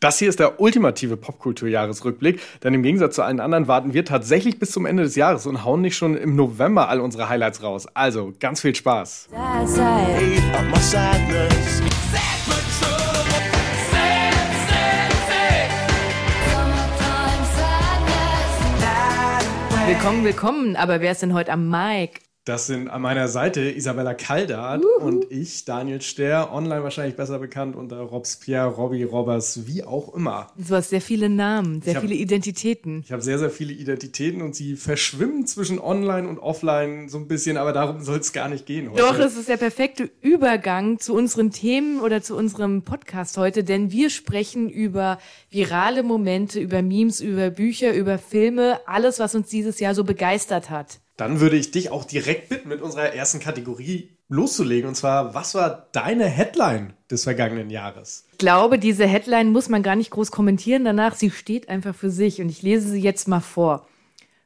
Das hier ist der ultimative Popkultur-Jahresrückblick, denn im Gegensatz zu allen anderen warten wir tatsächlich bis zum Ende des Jahres und hauen nicht schon im November all unsere Highlights raus. Also, ganz viel Spaß. Willkommen, willkommen. Aber wer ist denn heute am Mic? Das sind an meiner Seite Isabella Kaldat Uhu. und ich, Daniel Ster, online wahrscheinlich besser bekannt unter Robespierre, Robbie Robbers, wie auch immer. Du hast sehr viele Namen, sehr hab, viele Identitäten. Ich habe sehr, sehr viele Identitäten und sie verschwimmen zwischen online und offline so ein bisschen, aber darum soll es gar nicht gehen heute. Doch, es ist der perfekte Übergang zu unseren Themen oder zu unserem Podcast heute, denn wir sprechen über virale Momente, über Memes, über Bücher, über Filme, alles, was uns dieses Jahr so begeistert hat. Dann würde ich dich auch direkt bitten, mit unserer ersten Kategorie loszulegen. Und zwar, was war deine Headline des vergangenen Jahres? Ich glaube, diese Headline muss man gar nicht groß kommentieren. Danach, sie steht einfach für sich. Und ich lese sie jetzt mal vor.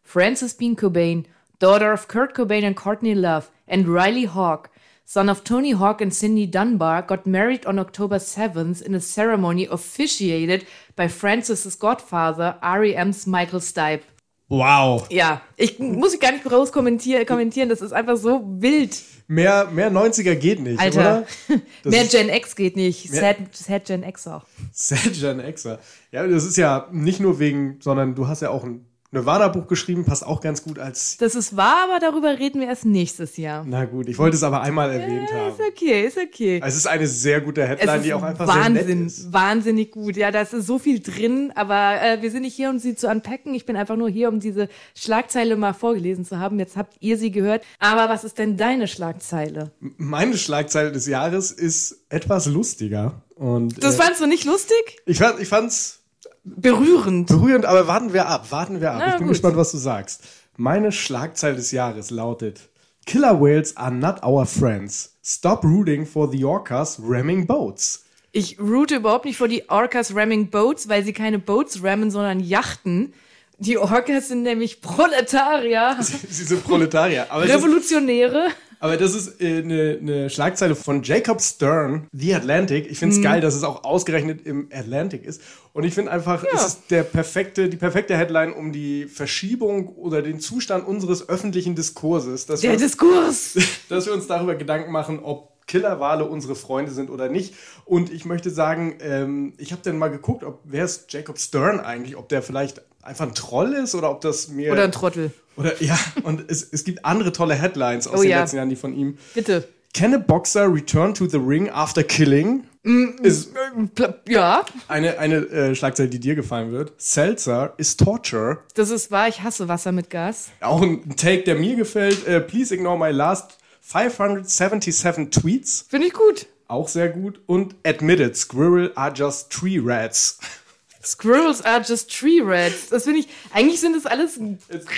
Frances Bean Cobain, daughter of Kurt Cobain and Courtney Love, and Riley Hawk, son of Tony Hawk and Cindy Dunbar, got married on October 7th in a ceremony officiated by Frances' godfather, R.E.M.'s Michael Stipe. Wow. Ja, ich muss gar nicht groß kommentieren, kommentieren, das ist einfach so wild. Mehr, mehr 90er geht nicht, Alter. mehr Gen X geht nicht. Sad, Sad Gen X auch. Sad Gen X. Ja, das ist ja nicht nur wegen, sondern du hast ja auch ein Nirvana-Buch geschrieben, passt auch ganz gut als. Das ist wahr, aber darüber reden wir erst nächstes Jahr. Na gut, ich wollte es aber einmal erwähnt ja, haben. Ist okay, ist okay. Es ist eine sehr gute Headline, die auch einfach Wahnsinn, sehr nett ist. Wahnsinnig gut. Ja, da ist so viel drin, aber äh, wir sind nicht hier, um sie zu unpacken. Ich bin einfach nur hier, um diese Schlagzeile mal vorgelesen zu haben. Jetzt habt ihr sie gehört. Aber was ist denn deine Schlagzeile? Meine Schlagzeile des Jahres ist etwas lustiger. Und, das äh, fandst du nicht lustig? Ich, fand, ich fand's Berührend. Berührend, aber warten wir ab, warten wir ab. Na, ich bin gut. gespannt, was du sagst. Meine Schlagzeile des Jahres lautet: Killer Whales are not our friends. Stop rooting for the Orcas ramming boats. Ich route überhaupt nicht vor die Orcas ramming boats, weil sie keine Boats rammen, sondern Yachten. Die Orcas sind nämlich Proletarier. Sie, sie sind Proletarier. Revolutionäre. Aber das ist äh, eine, eine Schlagzeile von Jacob Stern, The Atlantic. Ich finde es mhm. geil, dass es auch ausgerechnet im Atlantic ist. Und ich finde einfach, ja. es ist der perfekte, die perfekte Headline um die Verschiebung oder den Zustand unseres öffentlichen Diskurses. der wir, Diskurs! Dass wir uns darüber Gedanken machen, ob Killerwale unsere Freunde sind oder nicht. Und ich möchte sagen, ähm, ich habe dann mal geguckt, ob wer ist Jacob Stern eigentlich, ob der vielleicht einfach ein Troll ist oder ob das mir. Oder ein Trottel. Oder ja, und es, es gibt andere tolle Headlines aus oh, den ja. letzten Jahren, die von ihm. Bitte. Can a boxer return to the ring after killing? Mm, ist ja. Eine, eine äh, Schlagzeile, die dir gefallen wird. Seltzer is torture. Das ist wahr, ich hasse Wasser mit Gas. Auch ein Take, der mir gefällt. Uh, please ignore my last 577 tweets. Finde ich gut. Auch sehr gut. Und admitted, squirrel are just tree rats. Squirrels are just tree rats. Das finde ich, eigentlich sind das alles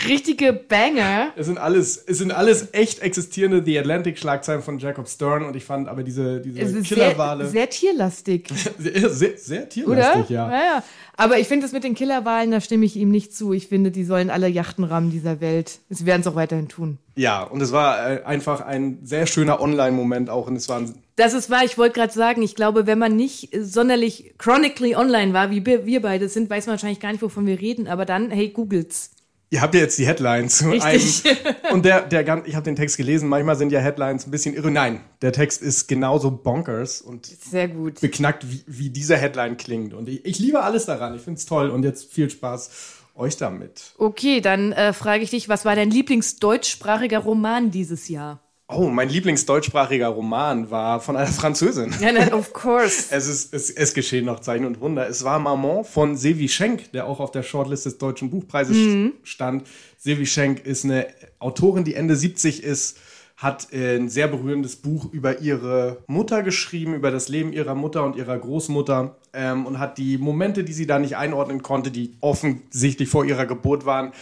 richtige Banger. Es sind alles, es sind alles echt existierende The Atlantic Schlagzeilen von Jacob Stern und ich fand aber diese, diese Killerwale. Sehr, sehr tierlastig. sehr, sehr, sehr tierlastig, Oder? ja. ja, ja. Aber ich finde das mit den Killerwahlen, da stimme ich ihm nicht zu. Ich finde, die sollen alle Yachten rammen dieser Welt. Sie werden es auch weiterhin tun. Ja, und es war äh, einfach ein sehr schöner Online-Moment auch. Und es war das ist wahr, ich wollte gerade sagen, ich glaube, wenn man nicht sonderlich chronically online war, wie wir beide sind, weiß man wahrscheinlich gar nicht, wovon wir reden, aber dann, hey, googelt's. Ihr habt ja jetzt die Headlines zu einem. Und der, der, ich habe den Text gelesen, manchmal sind ja Headlines ein bisschen irre. Nein, der Text ist genauso bonkers und sehr gut. beknackt, wie, wie diese Headline klingt. Und ich, ich liebe alles daran. Ich finde es toll und jetzt viel Spaß euch damit. Okay, dann äh, frage ich dich, was war dein Lieblingsdeutschsprachiger Roman dieses Jahr? Oh, mein Lieblingsdeutschsprachiger Roman war von einer Französin. Ja, nein, of course. es, ist, es, es geschehen noch Zeichen und Wunder. Es war Maman von Sevi Schenk, der auch auf der Shortlist des Deutschen Buchpreises mhm. stand. Sevi Schenk ist eine Autorin, die Ende 70 ist, hat ein sehr berührendes Buch über ihre Mutter geschrieben, über das Leben ihrer Mutter und ihrer Großmutter ähm, und hat die Momente, die sie da nicht einordnen konnte, die offensichtlich vor ihrer Geburt waren,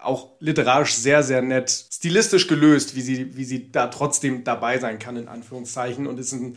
auch literarisch sehr, sehr nett, stilistisch gelöst, wie sie, wie sie da trotzdem dabei sein kann, in Anführungszeichen. Und ist ein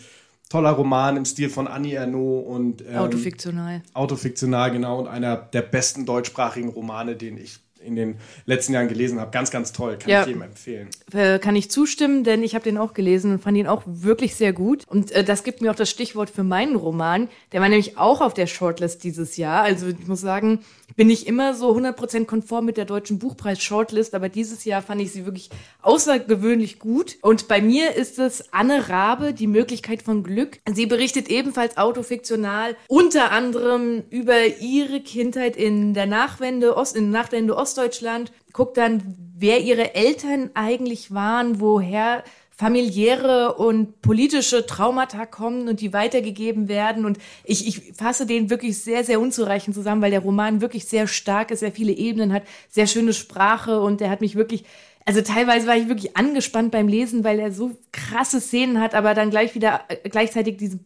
toller Roman im Stil von Annie Ernaux und ähm, autofiktional. Autofiktional, genau, und einer der besten deutschsprachigen Romane, den ich in den letzten Jahren gelesen habe. Ganz, ganz toll, kann Ja. ich jedem empfehlen. Äh, kann ich zustimmen, denn ich habe den auch gelesen und fand ihn auch wirklich sehr gut. Und äh, das gibt mir auch das Stichwort für meinen Roman. Der war nämlich auch auf der Shortlist dieses Jahr. Also ich muss sagen, ich bin nicht immer so 100% konform mit der deutschen Buchpreis-Shortlist, aber dieses Jahr fand ich sie wirklich außergewöhnlich gut. Und bei mir ist es Anne Rabe, die Möglichkeit von Glück. Sie berichtet ebenfalls autofiktional unter anderem über ihre Kindheit in der Nachwende, Ost, in Nachwende Ostdeutschland, guckt dann, wer ihre Eltern eigentlich waren, woher familiäre und politische Traumata kommen und die weitergegeben werden. Und ich, ich fasse den wirklich sehr, sehr unzureichend zusammen, weil der Roman wirklich sehr stark ist, sehr viele Ebenen hat, sehr schöne Sprache und der hat mich wirklich, also teilweise war ich wirklich angespannt beim Lesen, weil er so krasse Szenen hat, aber dann gleich wieder äh, gleichzeitig diese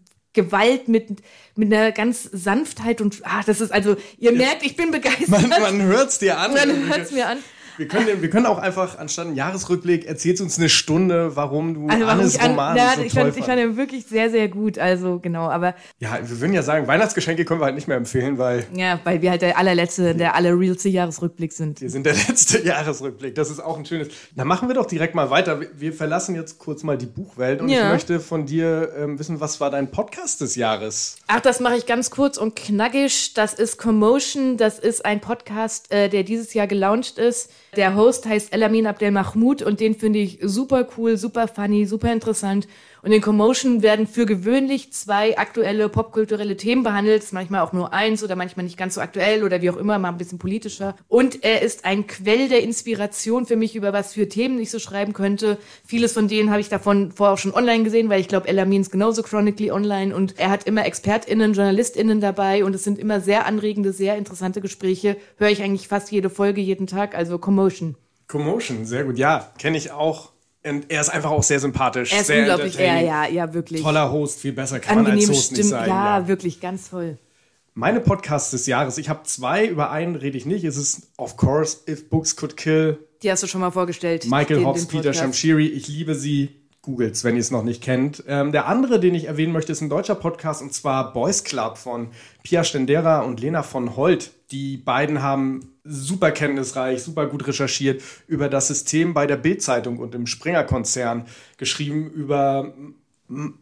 Gewalt mit, mit einer ganz Sanftheit und, ah, das ist also, ihr merkt, ich bin begeistert. Man, man hört es dir an. Man hört's mir an. Wir können, wir können auch einfach, anstatt einen Jahresrückblick, erzählst uns eine Stunde, warum du Also warum Annes ich an, Roman ja, so ich, toll fand, ich fand ihn wirklich sehr, sehr gut. Also genau, aber Ja, wir würden ja sagen, Weihnachtsgeschenke können wir halt nicht mehr empfehlen, weil ja, weil wir halt der allerletzte, der allerrealste Jahresrückblick sind. wir sind der letzte Jahresrückblick. Das ist auch ein schönes. Dann machen wir doch direkt mal weiter. Wir- verlassen jetzt kurz mal die Buchwelt und ich Ja. möchte von dir ähm, wissen, was war dein Podcast des Jahres? Ach, das mache ich ganz kurz und knackig. Das ist Commotion. Das ist ein Podcast, äh, der dieses Jahr gelauncht ist. Der Host heißt Elamin Abdel Mahmoud und den finde ich super cool, super funny, super interessant. Und in Commotion werden für gewöhnlich zwei aktuelle popkulturelle Themen behandelt. Manchmal auch nur eins oder manchmal nicht ganz so aktuell oder wie auch immer, mal ein bisschen politischer. Und er ist ein Quell der Inspiration für mich, über was für Themen ich so schreiben könnte. Vieles von denen habe ich davon vorher auch schon online gesehen, weil ich glaube, Elamin ist genauso chronically online und er hat immer ExpertInnen, JournalistInnen dabei und es sind immer sehr anregende, sehr interessante Gespräche. Höre ich eigentlich fast jede Folge, jeden Tag, also Commotion. Commotion, sehr gut. Ja, kenne ich auch. Und er ist einfach auch sehr sympathisch. Er ist sehr unglaublich, ja, ja, ja, wirklich. Toller Host, viel besser kann man als Host nicht Stimme, sein. ja, ja. wirklich, ganz toll. Meine Podcasts des Jahres, ich habe zwei, über einen rede ich nicht. Es ist, of course, If Books Could Kill, Die hast du schon mal vorgestellt. Michael den- Hobbs, den Peter. Shamshiri. Ich liebe sie. Googelt's, wenn ihr es noch nicht kennt. Ähm, der andere, den ich erwähnen möchte, ist ein deutscher Podcast und zwar Boys Club von Pia Stendera und Lena von Holt. Die beiden haben super kenntnisreich, super gut recherchiert über das System bei der Bild-Zeitung und im Springer-Konzern geschrieben über M-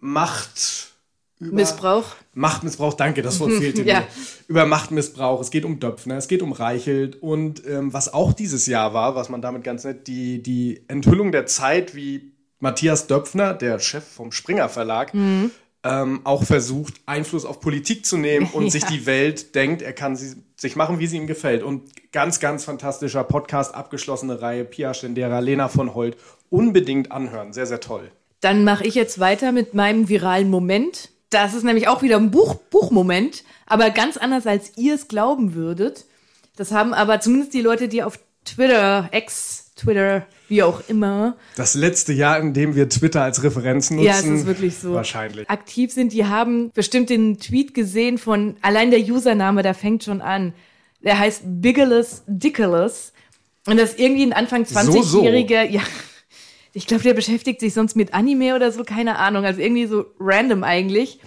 Macht. Über Missbrauch. Machtmissbrauch, danke, das Wort fehlte Ja. mir. Über Machtmissbrauch, es geht um Döpfner, es geht um Reichelt und ähm, was auch dieses Jahr war, was man damit ganz nett, die, die Enthüllung der Zeit, wie Matthias Döpfner, der Chef vom Springer Verlag, Mhm. Ähm, auch versucht, Einfluss auf Politik zu nehmen und Ja. sich die Welt denkt, er kann sie, sich machen, wie sie ihm gefällt. Und ganz, ganz fantastischer Podcast, abgeschlossene Reihe, Pia Stendera, Lena von Holt, unbedingt anhören, sehr, sehr toll. Dann mache ich jetzt weiter mit meinem viralen Moment. Das ist nämlich auch wieder ein Buch, Buchmoment, aber ganz anders, als ihr es glauben würdet. Das haben aber zumindest die Leute, die auf Twitter, Ex, Twitter, wie auch immer, Das letzte Jahr, in dem wir Twitter als Referenz nutzen. Ja, es ist wirklich so. Wahrscheinlich. aktiv sind, die haben bestimmt den Tweet gesehen von, allein der Username, da fängt schon an. Der heißt Bigeless Dickeless. Und das ist irgendwie ein Anfang So, so. 20-jähriger, ja. Ich glaube, der beschäftigt sich sonst mit Anime oder so, keine Ahnung. Also irgendwie so random eigentlich.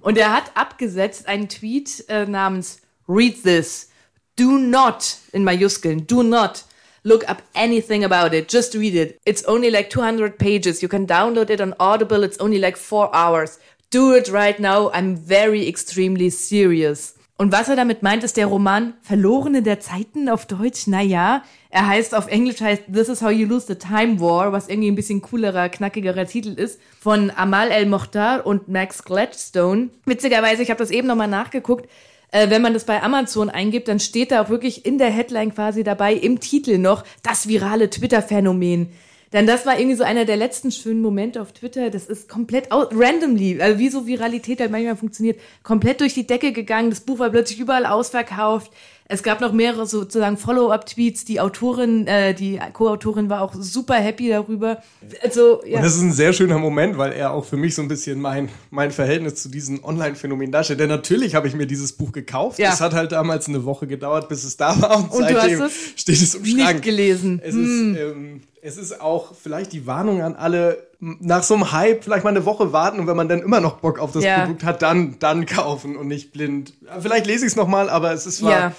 Und er hat abgesetzt einen Tweet äh, namens Read this. Do not, in Majuskeln, do not look up anything about it. Just read it. It's only like 200 pages. You can download it on Audible. It's only like four hours. Do it right now. I'm very extremely serious. Und was er damit meint, ist der Roman Verlorene der Zeiten auf Deutsch. Naja, er heißt auf Englisch heißt This is how you lose the time war, was irgendwie ein bisschen coolerer, knackigerer Titel ist, von Amal El Mokhtar und Max Gladstone. Witzigerweise, ich habe das eben nochmal nachgeguckt, äh, wenn man das bei Amazon eingibt, dann steht da auch wirklich in der Headline quasi dabei, im Titel noch, das virale Twitter-Phänomen. Denn das war irgendwie so einer der letzten schönen Momente auf Twitter. Das ist komplett au- randomly, also wie so Viralität halt manchmal funktioniert, komplett durch die Decke gegangen. Das Buch war plötzlich überall ausverkauft. Es gab noch mehrere sozusagen Follow-up-Tweets. Die Autorin, äh, die Co-Autorin war auch super happy darüber. Also, ja. Und das ist ein sehr schöner Moment, weil er auch für mich so ein bisschen mein, mein Verhältnis zu diesen Online-Phänomenen darstellt. Denn natürlich habe ich mir dieses Buch gekauft. Ja. Es hat halt damals eine Woche gedauert, bis es da war. Und, Und du seitdem hast steht es im nicht Schrank. gelesen. Es, ist, ähm, es ist auch vielleicht die Warnung an alle, nach so einem Hype vielleicht mal eine Woche warten und wenn man dann immer noch Bock auf das Ja. Produkt hat, dann, dann kaufen und nicht blind. Vielleicht lese ich es nochmal, aber es ist, war, Ja.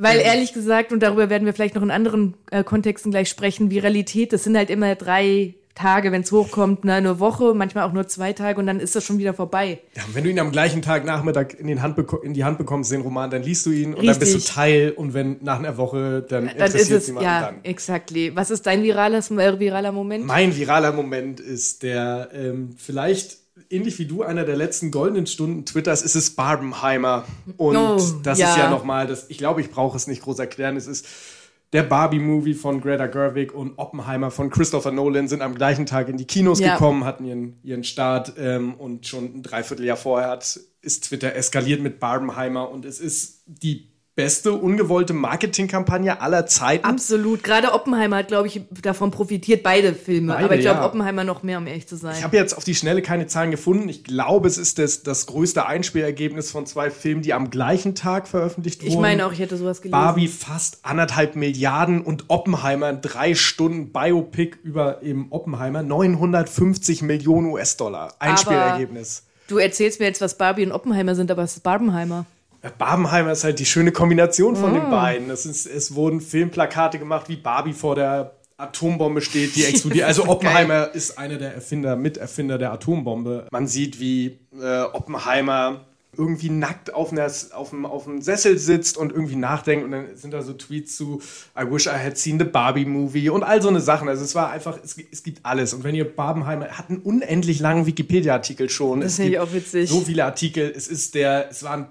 Weil ehrlich gesagt, und darüber werden wir vielleicht noch in anderen äh, Kontexten gleich sprechen, Viralität, das sind halt immer drei Tage, wenn es hochkommt, ne, eine Woche, manchmal auch nur zwei Tage und dann ist das schon wieder vorbei. Ja, wenn du ihn am gleichen Tag Nachmittag in, den Hand in die Hand bekommst, den Roman, dann liest du ihn und dann bist du Teil und wenn nach einer Woche, dann, dann interessiert es jemanden ja, dann. Exactly. Was ist dein viraler, äh, viraler Moment? Mein viraler Moment ist der ähm, vielleicht ähnlich wie du einer der letzten goldenen Stunden Twitters ist es Barbenheimer und oh, das ja. ist ja nochmal das ich glaube ich brauche es nicht groß erklären es ist der Barbie-Movie von Greta Gerwig und Oppenheimer von Christopher Nolan sind am gleichen Tag in die Kinos ja. gekommen, hatten ihren, ihren Start ähm, und schon ein Dreivierteljahr vorher hat, ist Twitter eskaliert mit Barbenheimer und es ist die beste ungewollte Marketingkampagne aller Zeiten. Absolut. Gerade Oppenheimer hat, glaube ich, davon profitiert, beide Filme. Beide, Aber ich glaube, ja. Oppenheimer noch mehr, um ehrlich zu sein. Ich habe jetzt auf die Schnelle keine Zahlen gefunden. Ich glaube, es ist das, das größte Einspielergebnis von zwei Filmen, die am gleichen Tag veröffentlicht wurden. Ich meine auch, ich hätte sowas gelesen. Barbie fast anderthalb Milliarden und Oppenheimer drei Stunden Biopic über eben Oppenheimer 950 Millionen US-Dollar. Einspielergebnis. Aber du erzählst mir jetzt, was Barbie und Oppenheimer sind, aber es ist Barbenheimer. Barbenheimer ist halt die schöne Kombination von oh. den beiden. Es, ist, es wurden Filmplakate gemacht, wie Barbie vor der Atombombe steht, die explodiert. Also Oppenheimer ist einer der Erfinder, Miterfinder der Atombombe. Man sieht, wie äh, Oppenheimer irgendwie nackt auf, einer, auf, einem, auf einem Sessel sitzt und irgendwie nachdenkt und dann sind da so Tweets zu I wish I had seen the Barbie movie und all so eine Sachen. Also es war einfach, es, es gibt alles. Und wenn ihr Barbenheimer hat einen unendlich langen Wikipedia-Artikel schon. Das finde ich auch witzig. So viele Artikel. Es ist der, es war ein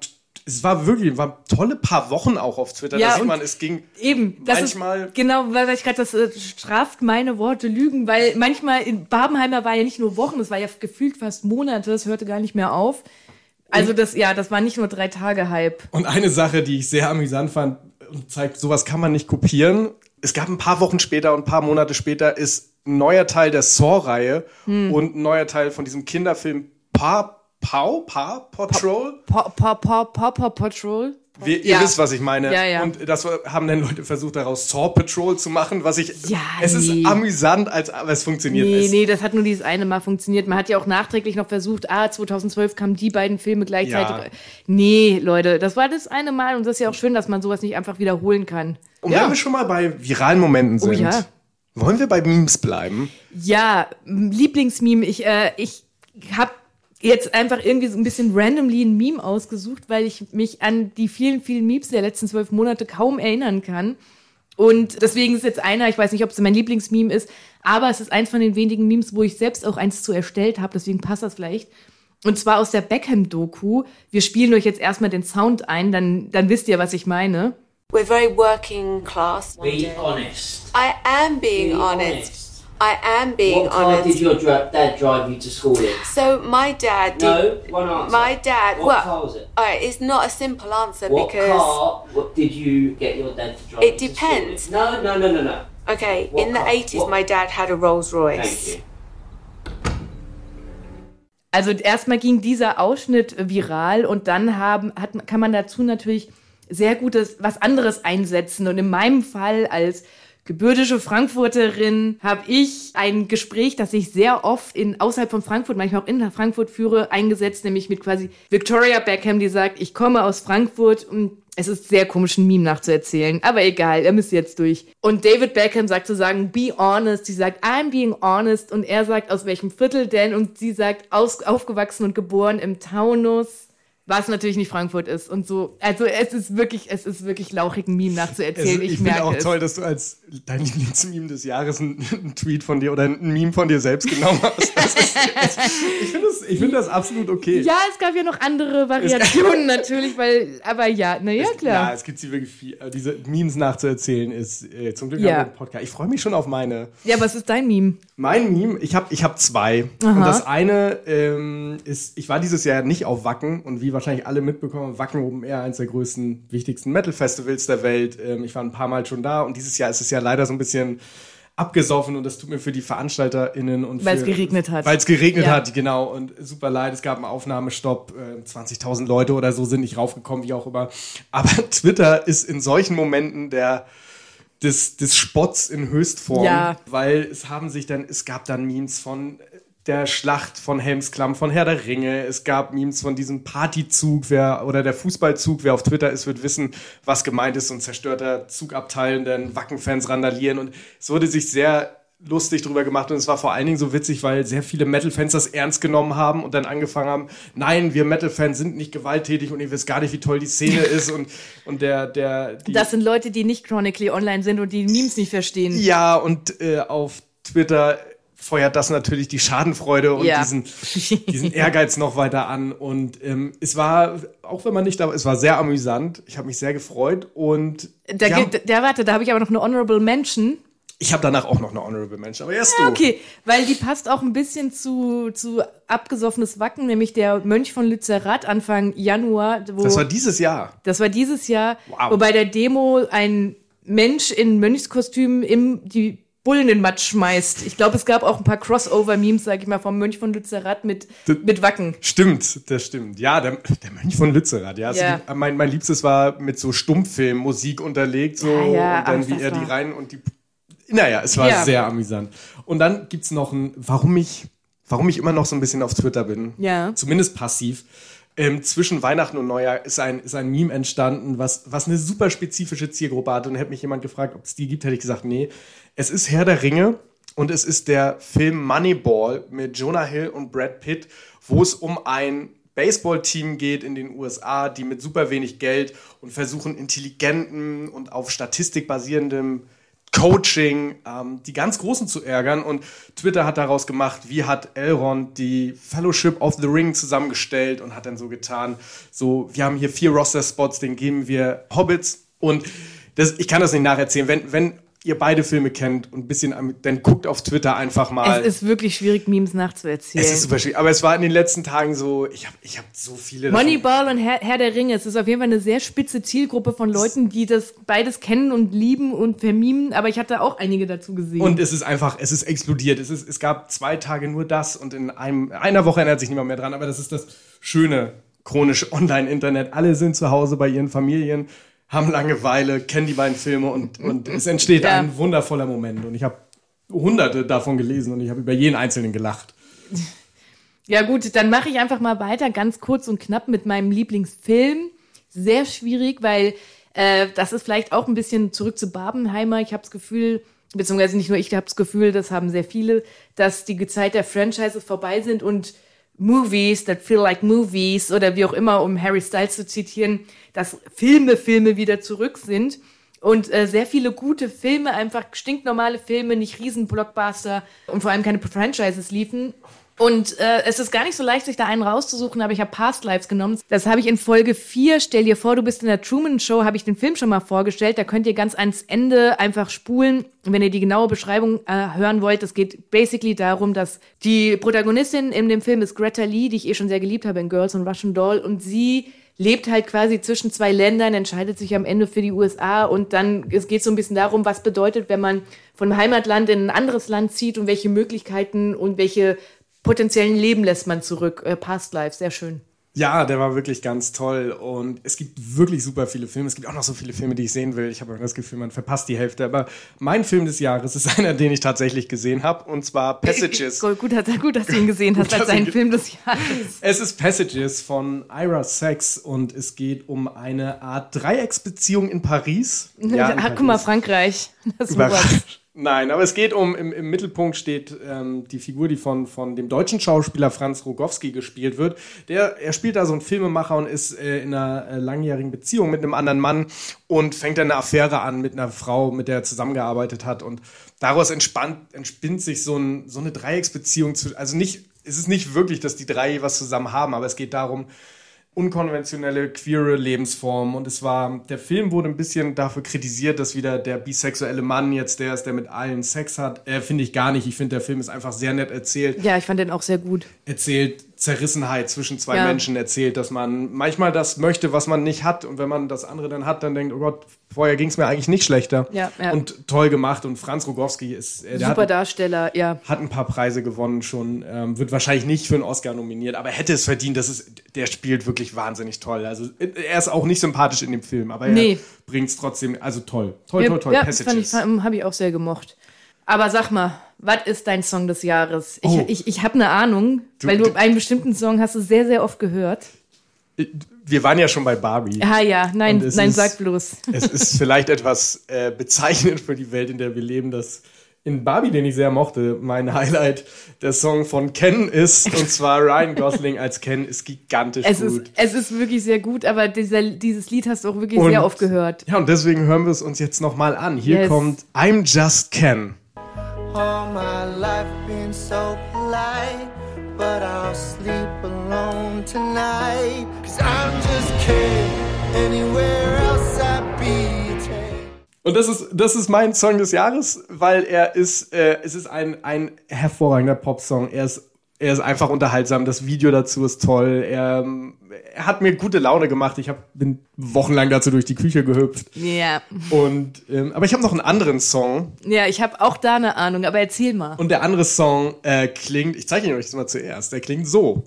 es war wirklich, war tolle paar Wochen auch auf Twitter. Ja, da sieht man, es ging eben, manchmal. Ist, genau, weil ich gerade das äh, straft meine Worte lügen, weil manchmal in Babenheimer war ja nicht nur Wochen, es war ja gefühlt fast Monate, es hörte gar nicht mehr auf. Also das, ja, das war nicht nur drei Tage Hype. Und eine Sache, die ich sehr amüsant fand und zeigt, sowas kann man nicht kopieren. Es gab ein paar Wochen später und ein paar Monate später ist ein neuer Teil der Saw-Reihe hm. und ein neuer Teil von diesem Kinderfilm Pop Paw, Paw Patrol? Paw, Paw, Paw, Paw, Paw Patrol? Wir, ihr ja. wisst, was ich meine. Ja, ja. Und das haben dann Leute versucht, daraus Saw Patrol zu machen, was ich. Ja, es nee. ist amüsant, als, aber es funktioniert nicht. Nee, es. nee, das hat nur dieses eine Mal funktioniert. Man hat ja auch nachträglich noch versucht, ah, 2012 kamen die beiden Filme gleichzeitig. Ja. Nee, Leute, das war das eine Mal und das ist ja auch schön, dass man sowas nicht einfach wiederholen kann. Und ja. wenn wir schon mal bei viralen Momenten sind, oh, ja. wollen wir bei Memes bleiben? Ja, Lieblingsmeme. Ich, äh, ich habe jetzt einfach irgendwie so ein bisschen randomly ein Meme ausgesucht, weil ich mich an die vielen, vielen Memes der letzten zwölf Monate kaum erinnern kann. Und deswegen ist jetzt einer, ich weiß nicht, ob es mein Lieblingsmeme ist, aber es ist eins von den wenigen Memes, wo ich selbst auch eins zu erstellt habe, deswegen passt das vielleicht. Und zwar aus der Beckham-Doku. Wir spielen euch jetzt erstmal den Sound ein, dann, dann wisst ihr, was ich meine. We're very working class. Be honest. I am being honest. honest. I am being what car honest. did your dra- dad drive you to school in? So my dad did. No, one answer. My dad. What well, car was it? Alright, it's not a simple answer what because. car what did you get your dad to drive? It depends. No, no, no, no, no. Okay, what in the eighties, my dad had a Rolls Royce. Thank you. Also erstmal ging dieser Ausschnitt viral und dann haben, hat, kann man dazu natürlich sehr gutes was anderes einsetzen. Und in meinem Fall als gebürtische Frankfurterin habe ich ein Gespräch, das ich sehr oft in außerhalb von Frankfurt, manchmal auch in Frankfurt führe, eingesetzt, nämlich mit quasi Victoria Beckham, die sagt, ich komme aus Frankfurt und es ist sehr komisch, ein Meme nachzuerzählen, aber egal, er müsste jetzt durch. Und David Beckham sagt zu sagen, be honest. Sie sagt, I'm being honest. Und er sagt, aus welchem Viertel denn? Und sie sagt, aus, aufgewachsen und geboren im Taunus was natürlich nicht Frankfurt ist und so. Also es ist wirklich, es ist wirklich lauchig, ein Meme nachzuerzählen. Es, ich ich finde auch es. toll, dass du als dein Lieblingsmeme des Jahres einen, Tweet von dir oder ein Meme von dir selbst genommen hast. Ist, das, ich finde das, find das absolut okay. Ja, es gab ja noch andere Variationen natürlich, weil, aber ja, naja, klar. Ja, es gibt sie wirklich viel. Äh, diese Memes nachzuerzählen ist äh, zum Glück ja. ein Podcast. Ich freue mich schon auf meine. Ja, was ist dein Meme? Mein Meme, ich habe ich hab zwei. Aha. Und das eine ähm, ist, ich war dieses Jahr nicht auf Wacken und wie wahrscheinlich alle mitbekommen, Wacken Open Air, eines der größten, wichtigsten Metal-Festivals der Welt. Ähm, ich war ein paar Mal schon da und dieses Jahr ist es ja leider so ein bisschen abgesoffen und das tut mir für die VeranstalterInnen und Weil es geregnet hat. Weil es geregnet ja. hat, genau. Und super leid, es gab einen Aufnahmestopp, äh, 20.000 Leute oder so sind nicht raufgekommen, wie auch immer. Aber Twitter ist in solchen Momenten der des, des Spotts in Höchstform, ja. weil es haben sich dann, es gab dann Memes von der Schlacht von Helmsklamm, von Herr der Ringe. Es gab Memes von diesem Partyzug, wer oder der Fußballzug. Wer auf Twitter ist, wird wissen, was gemeint ist. Und zerstörter Zugabteil, denn Wackenfans randalieren. Und es wurde sich sehr lustig drüber gemacht und es war vor allen Dingen so witzig, weil sehr viele Metal-Fans das ernst genommen haben und dann angefangen haben, nein, wir Metal-Fans sind nicht gewalttätig und ihr wisst gar nicht, wie toll die Szene ist und, und der, der, die, Das sind Leute, die nicht chronically online sind und die Memes nicht verstehen. ja, und äh, auf Twitter feuert das natürlich die Schadenfreude und Ja. diesen, diesen Ehrgeiz noch weiter an. Und ähm, es war, auch wenn man nicht da war, es war sehr amüsant. Ich habe mich sehr gefreut und Da, ja, gibt, da warte, da habe ich aber noch eine Honorable Mention. ich habe danach auch noch eine Honorable Mention. Aber erst du. Okay, weil die passt auch ein bisschen zu, zu abgesoffenes Wacken, nämlich der Mönch von Lützerath Anfang Januar. Wo, Das war dieses Jahr. das war dieses Jahr, Wow. wo bei der Demo ein Mensch in Mönchskostüm im die Bullen in den Matsch schmeißt. Ich glaube, es gab auch ein paar Crossover-Memes, sag ich mal, vom Mönch von Lützerath mit, mit Wacken. Stimmt, das stimmt. Ja, der, der Mönch von Lützerath. Ja, also Ja. die, mein, mein Liebstes war mit so Stummfilm, Musik unterlegt, so Ja, ja, und dann ach, wie er die rein und die. Naja, es war sehr amüsant. Und dann gibt's noch ein, warum ich, warum ich immer noch so ein bisschen auf Twitter bin. Ja. Zumindest passiv. Ähm, zwischen Weihnachten und Neujahr ist ein, ist ein Meme entstanden, was, was eine super spezifische Zielgruppe hat. Und hätte mich jemand gefragt, ob es die gibt, hätte ich gesagt, nee. Es ist Herr der Ringe und es ist der Film Moneyball mit Jonah Hill und Brad Pitt, wo es um ein Baseballteam geht in den USA, die mit super wenig Geld und versuchen intelligenten und auf Statistik basierendem Coaching, ähm, die ganz Großen zu ärgern. Und Twitter hat daraus gemacht, wie hat Elrond die Fellowship of the Ring zusammengestellt und hat dann so getan, so, wir haben hier vier Roster-Spots, den geben wir Hobbits. Und das, ich kann das nicht nacherzählen. Wenn, wenn ihr beide Filme kennt und ein bisschen, dann guckt auf Twitter einfach mal. Es ist wirklich schwierig, Memes nachzuerzählen. Es ist super schwierig. Aber es war in den letzten Tagen so, ich habe ich hab so viele. davon- Moneyball und Herr, Herr der Ringe. Es ist auf jeden Fall eine sehr spitze Zielgruppe von Leuten, die das beides kennen und lieben und vermimen. Aber ich hatte auch einige dazu gesehen. Und es ist einfach, es ist explodiert. Es, ist, es gab zwei Tage nur das und in einem, einer Woche erinnert sich niemand mehr dran. Aber das ist das schöne chronische Online-Internet. Alle sind zu Hause bei ihren Familien, haben Langeweile, kennen die beiden Filme und, und es entsteht Ja. ein wundervoller Moment. Und ich habe hunderte davon gelesen und ich habe über jeden einzelnen gelacht. Ja gut, dann mache ich einfach mal weiter, ganz kurz und knapp mit meinem Lieblingsfilm. Sehr schwierig, weil äh, das ist vielleicht auch ein bisschen zurück zu Barbenheimer. Ich habe das Gefühl, beziehungsweise nicht nur ich habe das Gefühl, das haben sehr viele, dass die Zeit der Franchises vorbei sind und Movies that feel like movies oder wie auch immer, um Harry Styles zu zitieren, dass Filme, Filme wieder zurück sind. Und äh, sehr viele gute Filme, einfach stinknormale Filme, nicht Riesenblockbuster und vor allem keine Franchises liefen. Und äh, es ist gar nicht so leicht, sich da einen rauszusuchen, aber ich habe Past Lives genommen. Das habe ich in Folge 4, stell dir vor, du bist in der Truman Show, habe ich den Film schon mal vorgestellt. Da könnt ihr ganz ans Ende einfach spulen, wenn ihr die genaue Beschreibung äh, hören wollt. Es geht basically darum, dass die Protagonistin in dem Film ist Greta Lee, die ich eh schon sehr geliebt habe in Girls und Russian Doll. Und sie lebt halt quasi zwischen zwei Ländern, entscheidet sich am Ende für die USA und dann, es geht so ein bisschen darum, was bedeutet, wenn man von Heimatland in ein anderes Land zieht und welche Möglichkeiten und welche potenziellen Leben lässt man zurück. Äh, Past Life, sehr schön. Ja, der war wirklich ganz toll und es gibt wirklich super viele Filme. Es gibt auch noch so viele Filme, die ich sehen will. Ich habe auch das Gefühl, man verpasst die Hälfte. Aber mein Film des Jahres ist einer, den ich tatsächlich gesehen habe und zwar Passages. Gut, gut, dass- gut, dass du ihn gesehen hast als seinen Film des Jahres. Es ist Passages von Ira Sachs und es geht um eine Art Dreiecksbeziehung in Paris. Ja, in Ach, guck mal, Paris. Frankreich. Das Über- war's. Nein, aber es geht um, im, im Mittelpunkt steht ähm, die Figur, die von, von dem deutschen Schauspieler Franz Rogowski gespielt wird. Der, er spielt da so einen Filmemacher und ist äh, in einer äh, langjährigen Beziehung mit einem anderen Mann und fängt dann eine Affäre an mit einer Frau, mit der er zusammengearbeitet hat. Und daraus entspannt, entspinnt sich so, ein, so eine Dreiecksbeziehung zu, also nicht, es ist nicht wirklich, dass die drei was zusammen haben, aber es geht darum, unkonventionelle, queere Lebensformen. Und es war, der Film wurde ein bisschen dafür kritisiert, dass wieder der bisexuelle Mann jetzt der ist, der mit allen Sex hat. Äh, finde ich gar nicht. Ich finde, der Film ist einfach sehr nett erzählt. Ja, ich fand den auch sehr gut. Erzählt Zerrissenheit zwischen zwei Ja. Menschen, erzählt, dass man manchmal das möchte, was man nicht hat. Und wenn man das andere dann hat, dann denkt, oh Gott, vorher ging es mir eigentlich nicht schlechter. Ja, ja. Und toll gemacht. Und Franz Rogowski ist, äh, der Super hat, Darsteller, ja. hat ein paar Preise gewonnen schon, ähm, wird wahrscheinlich nicht für einen Oscar nominiert, aber hätte es verdient. Das ist, der spielt wirklich wahnsinnig toll. Also äh, er ist auch nicht sympathisch in dem Film, aber Nee. er bringt es trotzdem, also toll. Toll, toll, toll. ja fand ich, Passages. habe ich auch sehr gemocht. Aber sag mal, was ist dein Song des Jahres? Ich, Oh. ich, ich habe eine Ahnung, weil du du- einen bestimmten Song hast du sehr, sehr oft gehört. Wir waren ja schon bei Barbie. Ah ja, nein, nein, ist- sag bloß. Es ist vielleicht etwas äh, bezeichnend für die Welt, in der wir leben, dass in Barbie, den ich sehr mochte, mein Highlight der Song von Ken ist. Und zwar Ryan Gosling als Ken ist gigantisch Es gut. ist, es ist wirklich sehr gut, aber dieser, dieses Lied hast du auch wirklich Und- sehr oft gehört. ja, und deswegen hören wir es uns jetzt nochmal an. Hier Yes. kommt I'm Just Ken. All my life been so polite, but I'll sleep alone tonight. Cause I'm just kidding, anywhere else I'd be. Und das ist, das ist mein Song des Jahres, weil er ist, äh, es ist ein, ein hervorragender Popsong. Er ist, er ist einfach unterhaltsam. Das Video dazu ist toll. Er, er hat mir gute Laune gemacht. Ich hab, bin wochenlang dazu durch die Küche gehüpft. Ja, Und, ähm, aber ich habe noch einen anderen Song. ja ich habe auch da eine Ahnung, aber erzähl mal. Und der andere Song äh, klingt, ich zeige ihn euch das mal zuerst. Der klingt so.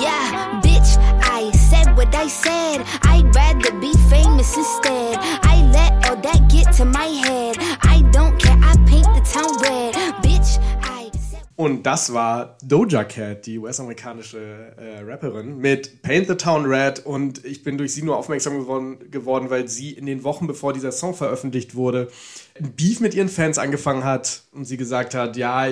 Yeah, bitch, I said what I said. I'd rather be famous instead. I let all that get to my head. Und das war Doja Cat, die US-amerikanische äh, Rapperin, mit Paint the Town Red. Und ich bin durch sie nur aufmerksam geworden, geworden, weil sie in den Wochen, bevor dieser Song veröffentlicht wurde, ein Beef mit ihren Fans angefangen hat und sie gesagt hat, ja,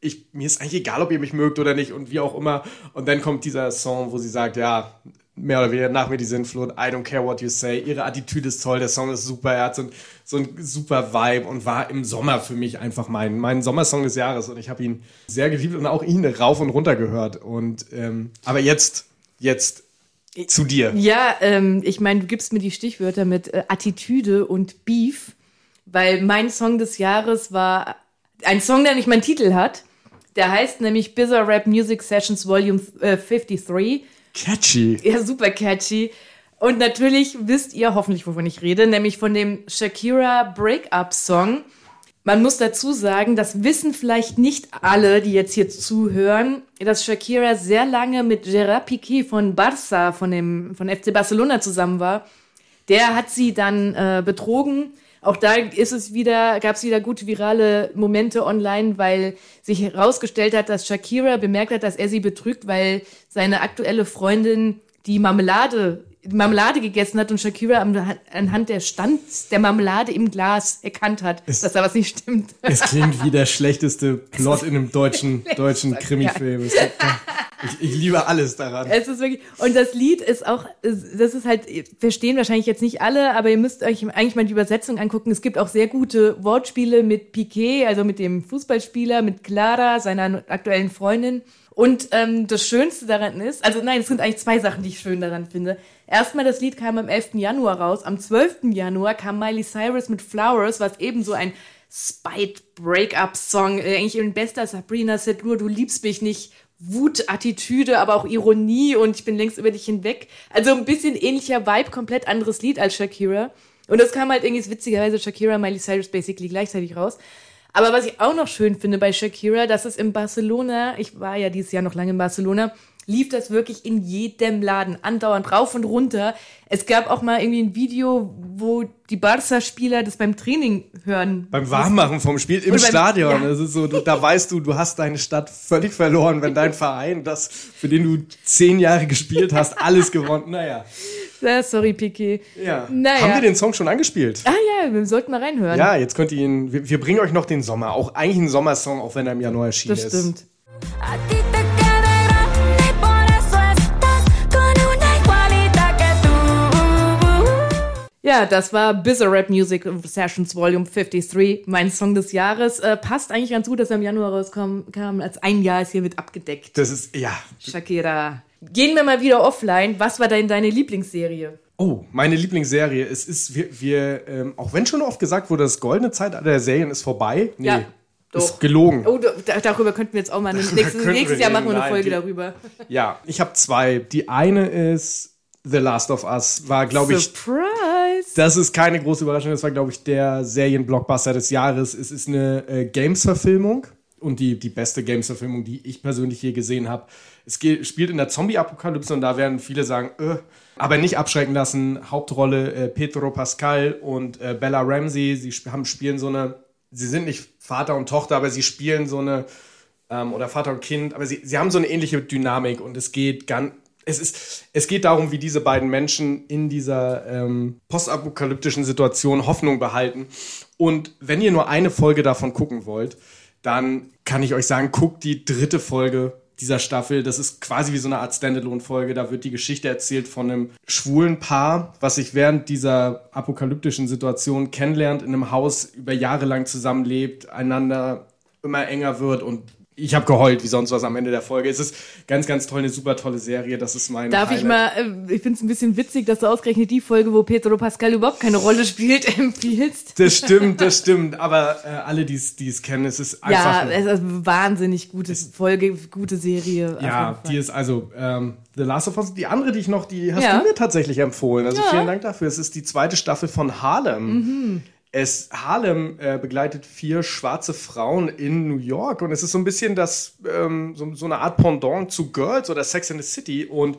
ich, mir ist eigentlich egal, ob ihr mich mögt oder nicht und wie auch immer. Und dann kommt dieser Song, wo sie sagt, ja, mehr oder weniger nach mir die Sinnflut, I don't care what you say. Ihre Attitüde ist toll, der Song ist super, er hat so ein, so ein super Vibe und war im Sommer für mich einfach mein, mein Sommersong des Jahres und ich habe ihn sehr geliebt und auch ihn rauf und runter gehört. Und ähm, aber jetzt, jetzt zu dir. Ja, ähm, ich meine, du gibst mir die Stichwörter mit äh, Attitüde und Beef, weil mein Song des Jahres war ein Song, der nicht meinen Titel hat. Der heißt nämlich Bizarre Rap Music Sessions Volume äh, 53. Catchy. Ja, super catchy. Und natürlich wisst ihr hoffentlich, wovon ich rede, nämlich von dem Shakira Breakup-Song. Man muss dazu sagen, das wissen vielleicht nicht alle, die jetzt hier zuhören, dass Shakira sehr lange mit Gerard Piqué von Barça, von dem von FC Barcelona zusammen war. Der hat sie dann äh, betrogen. Auch da ist es wieder, gab es wieder gute virale Momente online, weil sich herausgestellt hat, dass Shakira bemerkt hat, dass er sie betrügt, weil seine aktuelle Freundin die Marmelade, Marmelade gegessen hat und Shakira anhand der Stand der Marmelade im Glas erkannt hat, dass da was nicht stimmt. Es klingt wie der schlechteste Plot in einem deutschen, deutschen Krimi-Film. Es Ich, ich liebe alles daran. Es ist wirklich, und das Lied ist auch, das ist halt, verstehen wahrscheinlich jetzt nicht alle, aber ihr müsst euch eigentlich mal die Übersetzung angucken. Es gibt auch sehr gute Wortspiele mit Piquet, also mit dem Fußballspieler, mit Clara, seiner aktuellen Freundin. Und ähm, das Schönste daran ist, also nein, es sind eigentlich zwei Sachen, die ich schön daran finde. Erstmal, das Lied kam am 11. Januar raus. Am 12. Januar kam Miley Cyrus mit Flowers, was ebenso ein Spite-Breakup-Song, äh, eigentlich in bester Sabrina said nur, du liebst mich nicht. Wut, Attitüde, aber auch Ironie und ich bin längst über dich hinweg. Also ein bisschen ähnlicher Vibe, komplett anderes Lied als Shakira. Und das kam halt irgendwie witzigerweise Shakira, Miley Cyrus basically gleichzeitig raus. Aber was ich auch noch schön finde bei Shakira, dass es in Barcelona, ich war ja dieses Jahr noch lange in Barcelona, lief das wirklich in jedem Laden, andauernd rauf und runter. Es gab auch mal irgendwie ein Video, wo die Barca-Spieler das beim Training hören. Beim Warmmachen vom Spiel im beim- Stadion. ja. Das ist so, du, da weißt du, du hast deine Stadt völlig verloren, wenn dein Verein, das, für den du zehn Jahre gespielt hast, alles gewonnen. Naja. Ja, sorry, Piquet. Ja. Naja. Haben wir den Song schon angespielt? Ah ja, wir sollten mal reinhören. Ja, jetzt könnt ihr ihn. Wir, wir bringen euch noch den Sommer. Auch eigentlich ein Sommersong, auch wenn er im Januar erschienen das ist. stimmt. Ja, das war Bizarre Rap Music Sessions Volume 53, mein Song des Jahres. Äh, passt eigentlich ganz gut, dass er im Januar rauskam, kam, als ein Jahr ist hiermit abgedeckt. Das ist, ja. Shakira. Gehen wir mal wieder offline. Was war denn deine Lieblingsserie? Oh, meine Lieblingsserie. Es ist, wir, wir ähm, auch wenn schon oft gesagt wurde, das goldene Zeitalter der Serien ist vorbei. Nee, Ja, doch. ist gelogen. Oh, da, darüber könnten wir jetzt auch mal. Nächstes, nächstes Jahr machen wir eine Folge die- darüber. Ja, ich habe zwei. Die eine ist The Last of Us. War, glaube ich, Surprise! Das ist keine große Überraschung. Das war, glaube ich, der Serienblockbuster des Jahres. Es ist eine äh, Games-Verfilmung und die, die beste Games-Verfilmung, die ich persönlich je gesehen habe. Es geht, spielt in der Zombie-Apokalypse und da werden viele sagen, äh, aber nicht abschrecken lassen. Hauptrolle äh, Pedro Pascal und äh, Bella Ramsey. Sie sp haben, spielen so eine sie sind nicht Vater und Tochter, aber sie spielen so eine, ähm, oder Vater und Kind, aber sie, sie haben so eine ähnliche Dynamik und es geht ganz, es ist, es geht darum, wie diese beiden Menschen in dieser ähm, postapokalyptischen Situation Hoffnung behalten. Und wenn ihr nur eine Folge davon gucken wollt, dann kann ich euch sagen, guckt die dritte Folge dieser Staffel. Das ist quasi wie so eine Art Standalone-Folge. Da wird die Geschichte erzählt von einem schwulen Paar, was sich während dieser apokalyptischen Situation kennenlernt, in einem Haus über Jahre lang zusammenlebt, einander immer enger wird und ich habe geheult wie sonst was am Ende der Folge. Es ist ganz, ganz toll, eine super tolle Serie. Das ist mein Darf ich mal, äh, ich finde es ein bisschen witzig, dass du ausgerechnet die Folge, wo Pedro Pascal überhaupt keine Rolle spielt, empfiehlst. Das stimmt, das stimmt. Aber äh, alle, die es kennen, es ist einfach. Ja, es ist eine wahnsinnig gute Folge, gute Serie. Ja, die ist also ähm, The Last of Us. Die andere, die ich noch, die hast Ja. du mir tatsächlich empfohlen. Also Ja. vielen Dank dafür. Es ist die zweite Staffel von Harlem. Mhm. Es Harlem äh, begleitet vier schwarze Frauen in New York und es ist so ein bisschen das ähm, so, so eine Art Pendant zu Girls oder Sex in the City und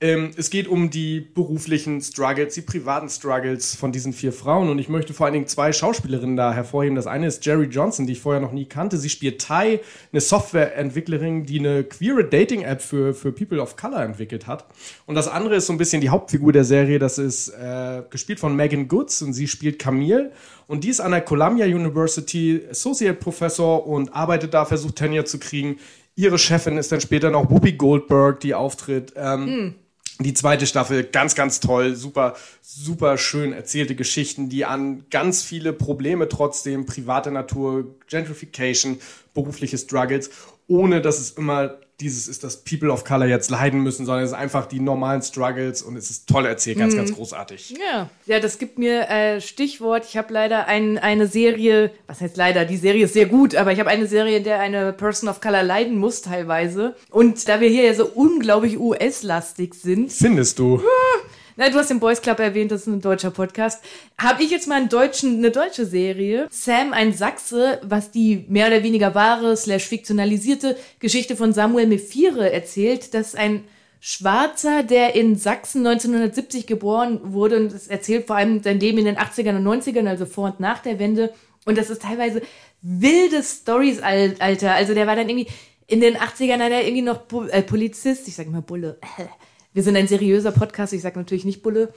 ähm, es geht um die beruflichen Struggles, die privaten Struggles von diesen vier Frauen. Und ich möchte vor allen Dingen zwei Schauspielerinnen da hervorheben. Das eine ist Jerry Johnson, die ich vorher noch nie kannte. Sie spielt Ty, eine Softwareentwicklerin, die eine queere Dating-App für, für People of Color entwickelt hat. Und das andere ist so ein bisschen die Hauptfigur der Serie. Das ist äh, gespielt von Megan Goods und sie spielt Camille. Und die ist an der Columbia University Associate Professor und arbeitet da, versucht Tenure zu kriegen. Ihre Chefin ist dann später noch Whoopi Goldberg, die auftritt. Ähm, die zweite Staffel, ganz, ganz toll, super, super schön erzählte Geschichten, die an ganz viele Probleme trotzdem, private Natur, Gentrification, berufliche Struggles, ohne dass es immer dieses ist, dass People of Color jetzt leiden müssen, sondern es ist einfach die normalen Struggles und es ist toll erzählt, ganz, ganz großartig. Ja, ja, das gibt mir äh, Stichwort. Ich habe leider ein, eine Serie, was heißt leider, die Serie ist sehr gut, aber ich habe eine Serie, in der eine Person of Color leiden muss teilweise. Und da wir hier ja so unglaublich US-lastig sind, Findest du? Na, du hast den Boys Club erwähnt, das ist ein deutscher Podcast, habe ich jetzt mal einen deutschen, eine deutsche Serie. Sam, ein Sachse, was die mehr oder weniger wahre, slash fiktionalisierte Geschichte von Samuel Mephire erzählt. Das ist ein Schwarzer, der in Sachsen 1970 geboren wurde und es erzählt vor allem sein Leben in den 80ern und 90ern, also vor und nach der Wende. Und das ist teilweise wilde Stories, Al- Alter. Also der war dann irgendwie in den 80ern hat er irgendwie noch äh, Polizist, ich sage immer Bulle. Wir sind ein seriöser Podcast, ich sage natürlich nicht Bulle.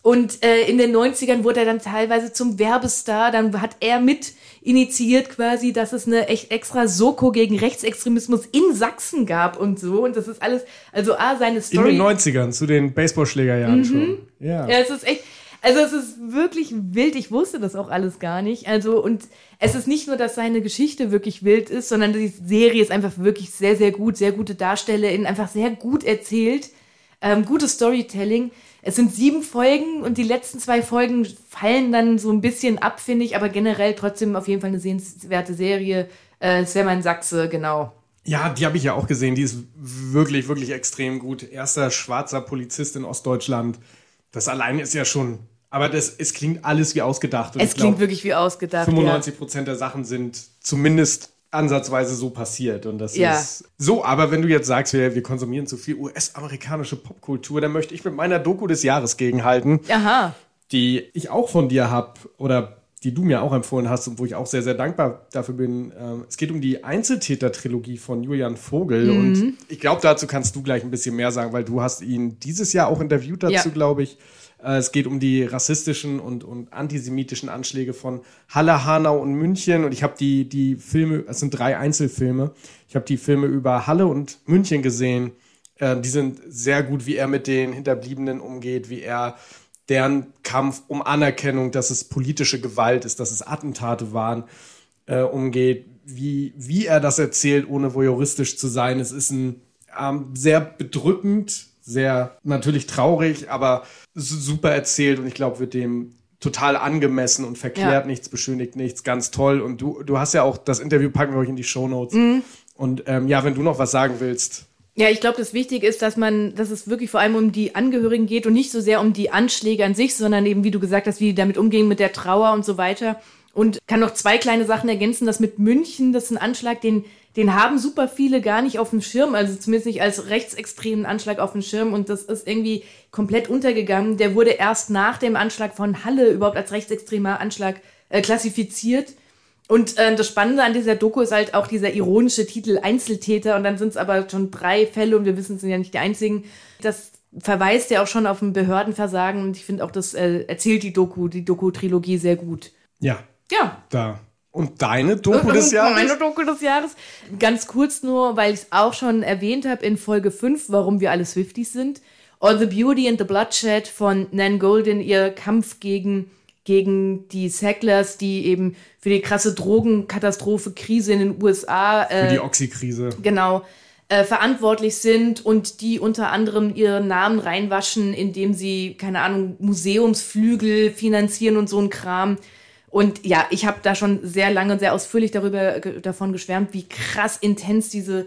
Und äh, in den 90ern wurde er dann teilweise zum Werbestar. Dann hat er mit initiiert quasi, dass es eine echt extra Soko gegen Rechtsextremismus in Sachsen gab und so. Und das ist alles, also A, seine In Story. den 90ern, zu den Baseballschlägerjahren schon. Ja. Ja, es ist echt, also es ist wirklich wild. Ich wusste das auch alles gar nicht. Also, und es ist nicht nur, dass seine Geschichte wirklich wild ist, sondern die Serie ist einfach wirklich sehr, sehr gut, sehr gute DarstellerInnen, einfach sehr gut erzählt. Ähm, gutes Storytelling. Es sind sieben Folgen und die letzten zwei Folgen fallen dann so ein bisschen ab, finde ich, aber generell trotzdem auf jeden Fall eine sehenswerte Serie. Äh, Sam ein Sachse, genau. Ja, die habe ich ja auch gesehen. Die ist wirklich, wirklich extrem gut. Erster schwarzer Polizist in Ostdeutschland. Das allein ist ja schon. Aber das, es klingt alles wie ausgedacht. Und Es klingt glaub, wirklich wie ausgedacht. 95 Prozent der Sachen sind zumindest ansatzweise so passiert. Und das Ja. ist so. Aber wenn du jetzt sagst, wir, wir konsumieren zu viel US-amerikanische Popkultur, dann möchte ich mit meiner Doku des Jahres gegenhalten. Aha. die ich auch von dir habe oder die du mir auch empfohlen hast und wo ich auch sehr, sehr dankbar dafür bin. Ähm, es geht um die Einzeltäter-Trilogie von Julian Vogel Mhm. und ich glaube, dazu kannst du gleich ein bisschen mehr sagen, weil du hast ihn dieses Jahr auch interviewt dazu, Ja. glaube ich. Äh, Es geht um die rassistischen und, und antisemitischen Anschläge von Halle, Hanau und München. Und ich habe die, die Filme, es sind drei Einzelfilme. Ich habe die Filme über Halle und München gesehen. Äh, die sind sehr gut, wie er mit den Hinterbliebenen umgeht, wie er deren Kampf um Anerkennung, dass es politische Gewalt ist, dass es Attentate waren, äh, umgeht, wie, wie er das erzählt, ohne voyeuristisch zu sein. Es ist ein ähm, sehr bedrückend, sehr natürlich traurig, aber su- super erzählt und ich glaube, wird dem total angemessen und verklärt Ja. nichts, beschönigt nichts, ganz toll. Und du, du hast ja auch das Interview, packen wir euch in die Shownotes. Und ähm, ja, wenn du noch was sagen willst, Ja, ich glaube, das Wichtige ist, dass man, dass es wirklich vor allem um die Angehörigen geht und nicht so sehr um die Anschläge an sich, sondern eben, wie du gesagt hast, wie die damit umgehen mit der Trauer und so weiter. Und kann noch zwei kleine Sachen ergänzen. Das mit München, das ist ein Anschlag, den, den haben super viele gar nicht auf dem Schirm, also zumindest nicht als rechtsextremen Anschlag auf dem Schirm. Und das ist irgendwie komplett untergegangen. Der wurde erst nach dem Anschlag von Halle überhaupt als rechtsextremer Anschlag äh, klassifiziert. Und äh, das Spannende an dieser Doku ist halt auch dieser ironische Titel Einzeltäter und dann sind es aber schon drei Fälle und wir wissen, es sind ja nicht die einzigen. Das verweist ja auch schon auf ein Behördenversagen und ich finde auch, das äh, erzählt die Doku, die Doku-Trilogie sehr gut. Ja, Ja, da. Und deine Doku des Jahres? Meine Doku des Jahres. Ganz kurz nur, weil ich es auch schon erwähnt habe in Folge 5, warum wir alle Swifties sind. All the Beauty and the Bloodshed von Nan Golden, ihr Kampf gegen, gegen die Sacklers, die eben für die krasse Drogenkatastrophe, Krise in den USA Für die äh, Oxy-Krise. genau äh, verantwortlich sind und die unter anderem ihren Namen reinwaschen, indem sie, keine Ahnung, Museumsflügel finanzieren und so ein Kram. Und ja, ich habe da schon sehr lange und sehr ausführlich darüber davon geschwärmt, wie krass intens diese,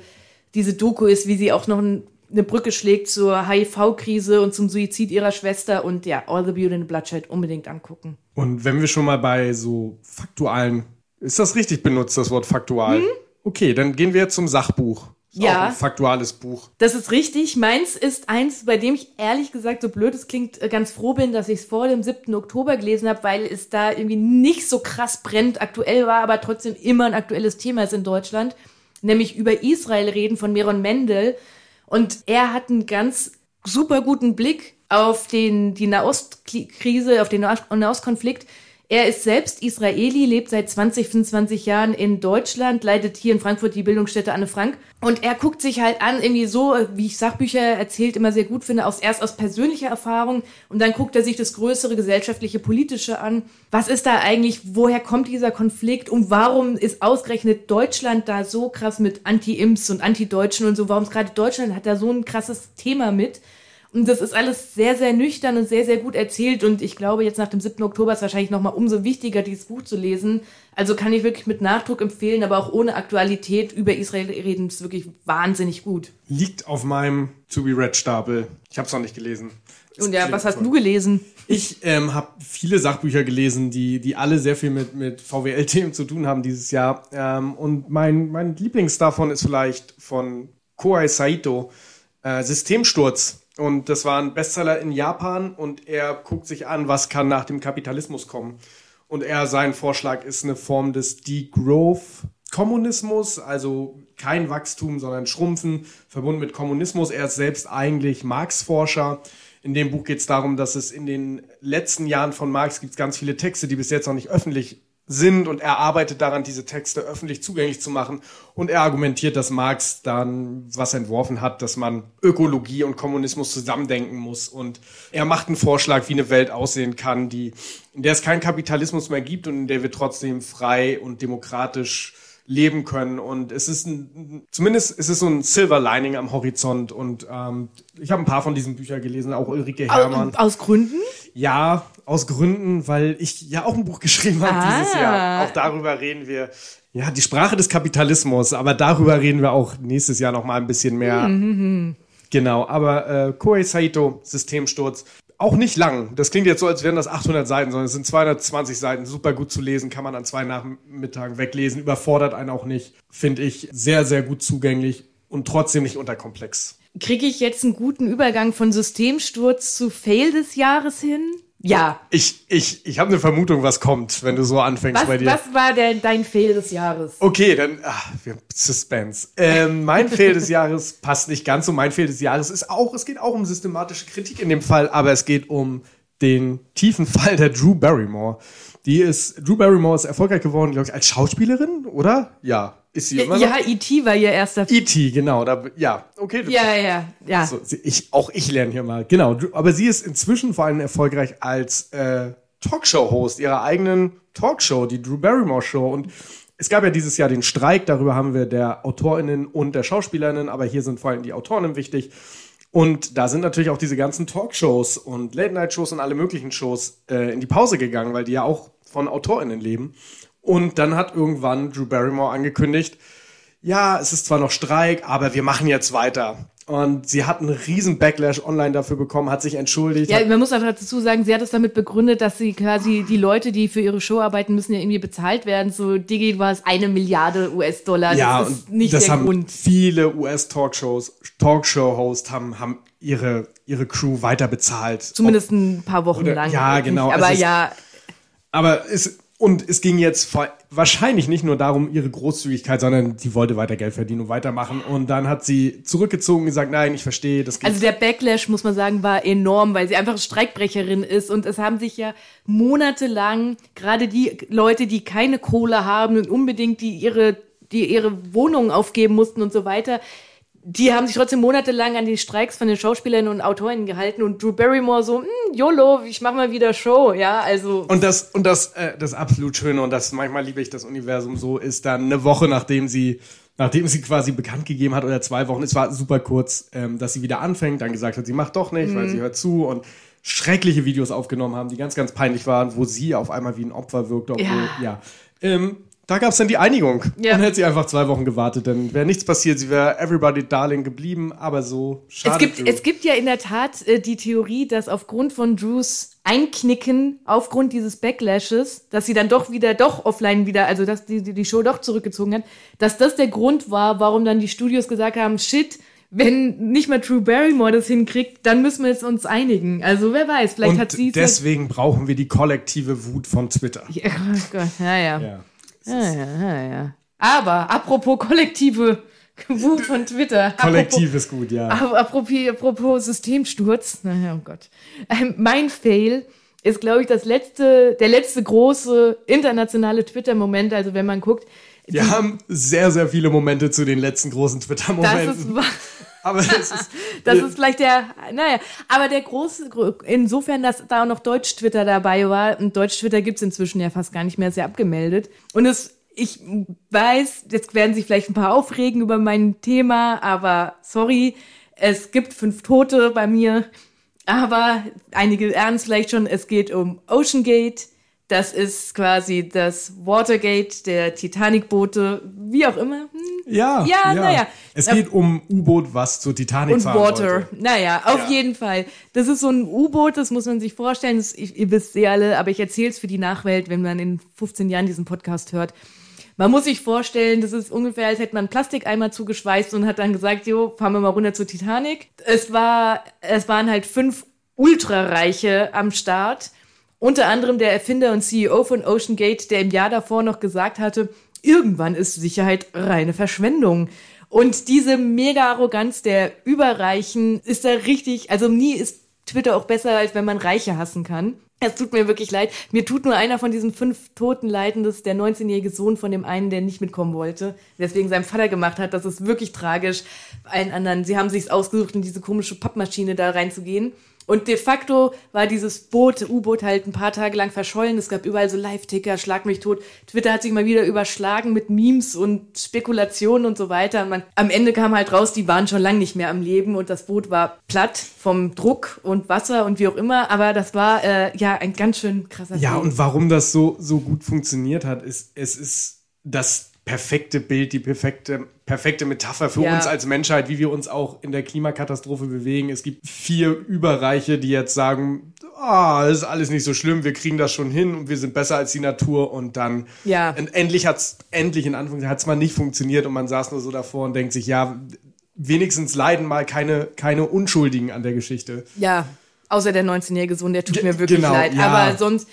diese Doku ist, wie sie auch noch ein, eine Brücke schlägt zur HIV-Krise und zum Suizid ihrer Schwester. Und ja, All the Beauty and the Bloodshed unbedingt angucken. Und wenn wir schon mal bei so faktualen, ist das richtig benutzt, das Wort faktual? Okay, dann gehen wir jetzt zum Sachbuch. Ist Ja. Ein faktuales Buch. Das ist richtig. Meins ist eins, bei dem ich ehrlich gesagt, so blöd es klingt, äh, ganz froh bin, dass ich es vor dem 7. Oktober gelesen habe, weil es da irgendwie nicht so krass brennend aktuell war, aber trotzdem immer ein aktuelles Thema ist in Deutschland. Nämlich über Israel reden von Meron Mendel. Und er hat einen ganz super guten Blick auf den, die Nahostkrise, auf den Nahost- Nahostkonflikt. Er ist selbst Israeli, lebt seit 20, 25 Jahren in Deutschland, leitet hier in Frankfurt die Bildungsstätte Anne Frank. Und er guckt sich halt an, irgendwie so, wie ich Sachbücher erzählt immer sehr gut finde, aus, erst aus persönlicher Erfahrung und dann guckt er sich das größere gesellschaftliche, politische an. Was ist da eigentlich, woher kommt dieser Konflikt und warum ist ausgerechnet Deutschland da so krass mit Anti-Imps und Anti-Deutschen und so? Warum ist gerade Deutschland hat da so ein krasses Thema mit? Und das ist alles sehr, sehr nüchtern und sehr, sehr gut erzählt. Und ich glaube, jetzt nach dem 7. Oktober ist wahrscheinlich nochmal umso wichtiger, dieses Buch zu lesen. Also kann ich wirklich mit Nachdruck empfehlen, aber auch ohne Aktualität über Israel reden, ist wirklich wahnsinnig gut. Liegt auf meinem To-Be-Read-Stapel. Ich habe es noch nicht gelesen. Es Und ja, was hast toll. du gelesen? Ich ähm, habe viele Sachbücher gelesen, die, die alle sehr viel mit, mit VWL-Themen zu tun haben dieses Jahr. Ähm, und mein, mein Lieblings davon ist vielleicht von Kohei Saito, äh, Systemsturz. Und das war ein Bestseller in Japan und er guckt sich an, was kann nach dem Kapitalismus kommen. Und er, sein Vorschlag ist eine Form des Degrowth-Kommunismus, also kein Wachstum, sondern Schrumpfen, verbunden mit Kommunismus. Er ist selbst eigentlich Marx-Forscher. In dem Buch geht es darum, dass es in den letzten Jahren von Marx gibt ganz viele Texte, die bis jetzt noch nicht öffentlich sind und er arbeitet daran, diese Texte öffentlich zugänglich zu machen. Und er argumentiert, dass Marx dann was entworfen hat, dass man Ökologie und Kommunismus zusammendenken muss. Und er macht einen Vorschlag, wie eine Welt aussehen kann, die, in der es keinen Kapitalismus mehr gibt und in der wir trotzdem frei und demokratisch leben können. Und es ist ein, zumindest ist es so ein Silver Lining am Horizont. Und ähm, ich habe ein paar von diesen Büchern gelesen, auch Ulrike Herrmann. Aus, Gründen? Ja, aus Gründen, weil ich ja auch ein Buch geschrieben habe Ah. dieses Jahr. Auch darüber reden wir. Ja, die Sprache des Kapitalismus, aber darüber reden wir auch nächstes Jahr noch mal ein bisschen mehr. Genau, aber äh, Koei Saito, Systemsturz, auch nicht lang. Das klingt jetzt so, als wären das 800 Seiten, sondern es sind 220 Seiten, super gut zu lesen, kann man an zwei Nachmittagen weglesen, überfordert einen auch nicht, finde ich sehr, sehr gut zugänglich und trotzdem nicht unterkomplex. Kriege ich jetzt einen guten Übergang von Systemsturz zu Fail des Jahres hin? Ja. Ich, ich, ich habe eine Vermutung, was kommt, wenn du so anfängst Was, bei dir. was war der, dein Fail des Jahres? Okay, dann ach, wir haben Suspense. Ähm, mein Fehl des Jahres passt nicht ganz so. Mein Fehl des Jahres ist auch, es geht auch um systematische Kritik in dem Fall, aber es geht um den tiefen Fall der Drew Barrymore. Die ist, Drew Barrymore ist erfolgreich geworden, glaube ich, als Schauspielerin, oder? Ja, ist sie immer noch? Ja, E.T. war ihr erster. E.T., genau. Da, ja, okay. du- ja, ja, ja. so, ich, auch ich lerne hier mal. Genau. Aber sie ist inzwischen vor allem erfolgreich als äh, Talkshow-Host ihrer eigenen Talkshow, die Drew Barrymore Show. Und es gab ja dieses Jahr den Streik, darüber haben wir der AutorInnen und der SchauspielerInnen, aber hier sind vor allem die AutorInnen wichtig. Und da sind natürlich auch diese ganzen Talkshows und Late-Night-Shows und alle möglichen Shows äh, in die Pause gegangen, weil die ja auch von AutorInnen leben. Und dann hat irgendwann Drew Barrymore angekündigt, ja, es ist zwar noch Streik, aber wir machen jetzt weiter. Und sie hat einen riesen Backlash online dafür bekommen, hat sich entschuldigt. Ja, man muss einfach dazu sagen, sie hat es damit begründet, dass sie quasi die Leute, die für ihre Show arbeiten, müssen ja irgendwie bezahlt werden. So Digi war es eine Milliarde US-Dollar. ja, das ist und nicht das der haben Grund. viele US-Talkshows, Talkshow-Hosts haben, haben ihre, ihre Crew weiter bezahlt. Zumindest ein paar Wochen Oder- lang. ja, genau, aber ist- ja, Aber es, Und es ging jetzt wahrscheinlich nicht nur darum, ihre Großzügigkeit, sondern sie wollte weiter Geld verdienen und weitermachen. Und dann hat sie zurückgezogen und gesagt, nein, ich verstehe, das geht Also der Backlash, muss man sagen, war enorm, weil sie einfach Streikbrecherin ist. Und es haben sich ja monatelang gerade die Leute, die keine Kohle haben und unbedingt die ihre, die ihre Wohnungen aufgeben mussten und so weiter, die haben sich trotzdem monatelang an die Streiks von den Schauspielern und Autorinnen gehalten und Drew Barrymore so, "Hm, YOLO, ich mach mal wieder Show, ja, also. Und das, und das, äh, das absolut Schöne, und das manchmal liebe ich das Universum so, ist dann eine Woche, nachdem sie, nachdem sie quasi bekannt gegeben hat, oder zwei Wochen, es war super kurz, ähm, dass sie wieder anfängt, dann gesagt hat, sie macht doch nicht, weil Mhm. sie hört zu und schreckliche Videos aufgenommen haben, die ganz, ganz peinlich waren, wo sie auf einmal wie ein Opfer wirkte, obwohl, Ja. ja. Ähm, da gab es dann die Einigung. Ja. Und hätte sie einfach zwei Wochen gewartet, dann wäre nichts passiert. Sie wäre Everybody Darling geblieben, aber so schade. Es gibt, Drew. es gibt ja in der Tat äh, die Theorie, dass aufgrund von Drews Einknicken, aufgrund dieses Backlashes, dass sie dann doch wieder, doch offline wieder, also dass die, die die Show doch zurückgezogen hat, dass das der Grund war, warum dann die Studios gesagt haben, shit, wenn nicht mal Drew Barrymore das hinkriegt, dann müssen wir jetzt uns einigen. Also wer weiß, vielleicht und hat sie es deswegen brauchen wir die kollektive Wut von Twitter. Ja, oh Gott, ja, ja. Ja. Ja, ja, ja, ja. Aber apropos kollektive Wut von Twitter. Kollektiv ist gut, ja. Aber apropos, apropos Systemsturz, naja, oh Gott. Ähm, mein Fail ist, glaube ich, das letzte, der letzte große internationale Twitter-Moment. Also wenn man guckt, Wir haben sehr, sehr viele Momente zu den letzten großen das Twitter-Momenten. ist, Aber es ist, das ist vielleicht der, naja, aber der große, insofern, dass da auch noch Deutsch-Twitter dabei war, und Deutsch-Twitter gibt's inzwischen ja fast gar nicht mehr, ist ja abgemeldet. Und es, ich weiß, jetzt werden sich vielleicht ein paar aufregen über mein Thema, aber sorry, es gibt fünf Tote bei mir. Aber einige ernst vielleicht schon, es geht um Ocean Gate. Das ist quasi das Watergate der Titanic-Boote, wie auch immer. Hm, ja, Ja, naja. Es geht um U-Boot, was zur Titanic und fahren Water. wollte. Naja, auf Ja. jeden Fall. Das ist so ein U-Boot, das muss man sich vorstellen. Das, ich, ihr wisst eh alle, aber ich erzähle es für die Nachwelt, wenn man in 15 Jahren diesen Podcast hört. Man muss sich vorstellen, das ist ungefähr, als hätte man einen Plastikeimer zugeschweißt und hat dann gesagt, jo, fahren wir mal runter zur Titanic. Es war, es waren halt fünf Ultrareiche am Start. Unter anderem der Erfinder und CEO von Ocean Gate, der im Jahr davor noch gesagt hatte, irgendwann ist Sicherheit reine Verschwendung. Und diese mega Arroganz der Überreichen ist da richtig, also nie ist Twitter auch besser, als wenn man Reiche hassen kann. Es tut mir wirklich leid. Mir tut nur einer von diesen fünf Toten leiden, das ist der 19-jährige Sohn von dem einen, der nicht mitkommen wollte, deswegen seinem Vater gemacht hat. Das ist wirklich tragisch. Allen anderen, sie haben sich's ausgesucht, in diese komische Pappmaschine da reinzugehen. Und de facto war dieses Boot, U-Boot halt ein paar Tage lang verschollen. Es gab überall so Live-Ticker, schlag mich tot. Twitter hat sich mal wieder überschlagen mit Memes und Spekulationen und so weiter. Man, am Ende kam halt raus, die waren schon lang nicht mehr am Leben und das Boot war platt vom Druck und Wasser und wie auch immer. Aber das war äh, ja ein ganz schön krasser Ja, Film. und warum das so, so gut funktioniert hat, ist, es ist das perfekte Bild, die perfekte, perfekte Metapher für Ja. uns als Menschheit, wie wir uns auch in der Klimakatastrophe bewegen. Es gibt vier Überreiche, die jetzt sagen, ah, das ist alles nicht so schlimm, wir kriegen das schon hin und wir sind besser als die Natur und dann Ja. und endlich hat's, endlich in Anführungszeichen, hat's mal nicht funktioniert und man saß nur so davor und denkt sich, ja, wenigstens leiden mal keine, keine Unschuldigen an der Geschichte. Ja, außer der 19-jährige Sohn, der tut mir wirklich genau, leid. ja. Aber sonst,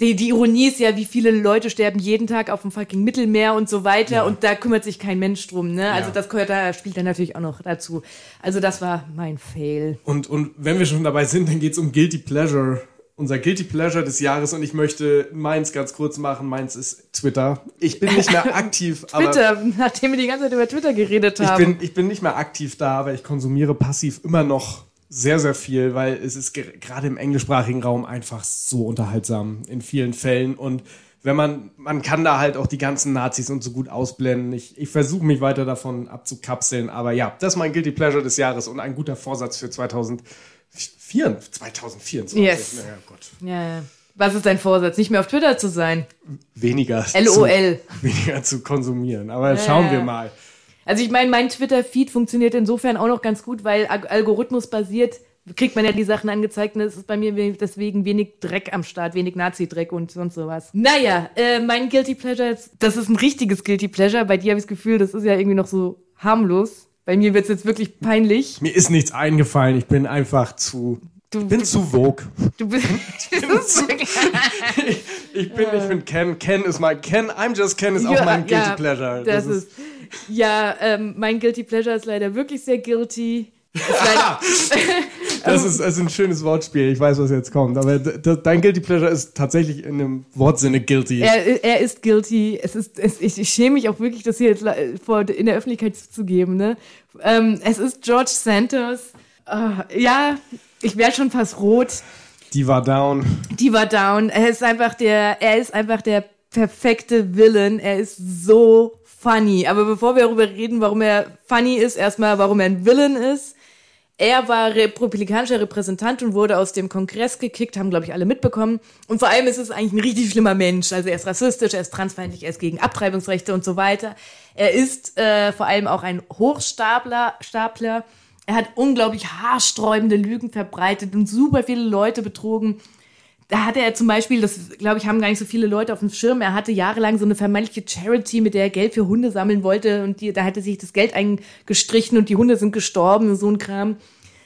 die, die Ironie ist ja, wie viele Leute sterben jeden Tag auf dem fucking Mittelmeer und so weiter Ja. und da kümmert sich kein Mensch drum, ne? Also Ja. das gehört da, spielt dann natürlich auch noch dazu. Also das war mein Fail. Und, und wenn wir schon dabei sind, dann geht's um Guilty Pleasure. Unser Guilty Pleasure des Jahres und ich möchte meins ganz kurz machen. Meins ist Twitter. Ich bin nicht mehr aktiv, aber Twitter, nachdem wir die ganze Zeit über Twitter geredet ich haben. bin, ich bin nicht mehr aktiv da, aber ich konsumiere passiv immer noch sehr, sehr viel, weil es ist ge- gerade im englischsprachigen Raum einfach so unterhaltsam in vielen Fällen und wenn man, man kann da halt auch die ganzen Nazis und so gut ausblenden. Ich, ich versuche mich weiter davon abzukapseln, aber ja, das ist mein Guilty Pleasure des Jahres und ein guter Vorsatz für 2004, 2024. Yes. Naja, Gott. ja, ja. Was ist dein Vorsatz? Nicht mehr auf Twitter zu sein. Weniger, LOL. Zu, weniger zu konsumieren. Aber schauen Ja. wir mal. Also ich meine, mein Twitter-Feed funktioniert insofern auch noch ganz gut, weil Al- algorithmusbasiert kriegt man ja die Sachen angezeigt und es ist bei mir we- deswegen wenig Dreck am Start, wenig Nazi-Dreck und sonst sowas. Naja, äh, mein Guilty Pleasure, ist- das ist ein richtiges Guilty Pleasure. Bei dir habe ich das Gefühl, das ist ja irgendwie noch so harmlos. Bei mir wird es jetzt wirklich peinlich. Mir ist nichts eingefallen. Ich bin einfach zu Du, bin zu Vogue. du bist. Das ist wirklich- Ich bin, ich bin Ken. Ken ist mein Ken. I'm just Ken ist auch Ja, mein Guilty ja, Pleasure. Das, ist, ja, ähm, mein Guilty Pleasure ist leider wirklich sehr guilty. Ist Das ist, ein schönes Wortspiel. Ich weiß, was jetzt kommt. Aber dein Guilty Pleasure ist tatsächlich in dem Wortsinne guilty. er, er ist guilty. Es ist, es, ich, ich schäme mich auch wirklich, das hier jetzt le- vor, in der Öffentlichkeit zu geben. Ne? Ähm, es ist George Santos. Ah, ja, ich werde schon fast rot. Die war down. Die war down. Er ist einfach der, er ist einfach der perfekte Villain. Er ist so funny. Aber bevor wir darüber reden, warum er funny ist, erstmal, warum er ein Villain ist. Er war republikanischer Repräsentant und wurde aus dem Kongress gekickt, haben, glaube ich, alle mitbekommen. Und vor allem ist es eigentlich ein richtig schlimmer Mensch. Also er ist rassistisch, er ist transfeindlich, er ist gegen Abtreibungsrechte und so weiter. Er ist äh, vor allem auch ein Hochstapler. Stapler. Er hat unglaublich haarsträubende Lügen verbreitet und super viele Leute betrogen. Da hatte er zum Beispiel, das glaube ich, haben gar nicht so viele Leute auf dem Schirm, er hatte jahrelang so eine vermeintliche Charity, mit der er Geld für Hunde sammeln wollte und die, da hatte sich das Geld eingestrichen und die Hunde sind gestorben und so ein Kram.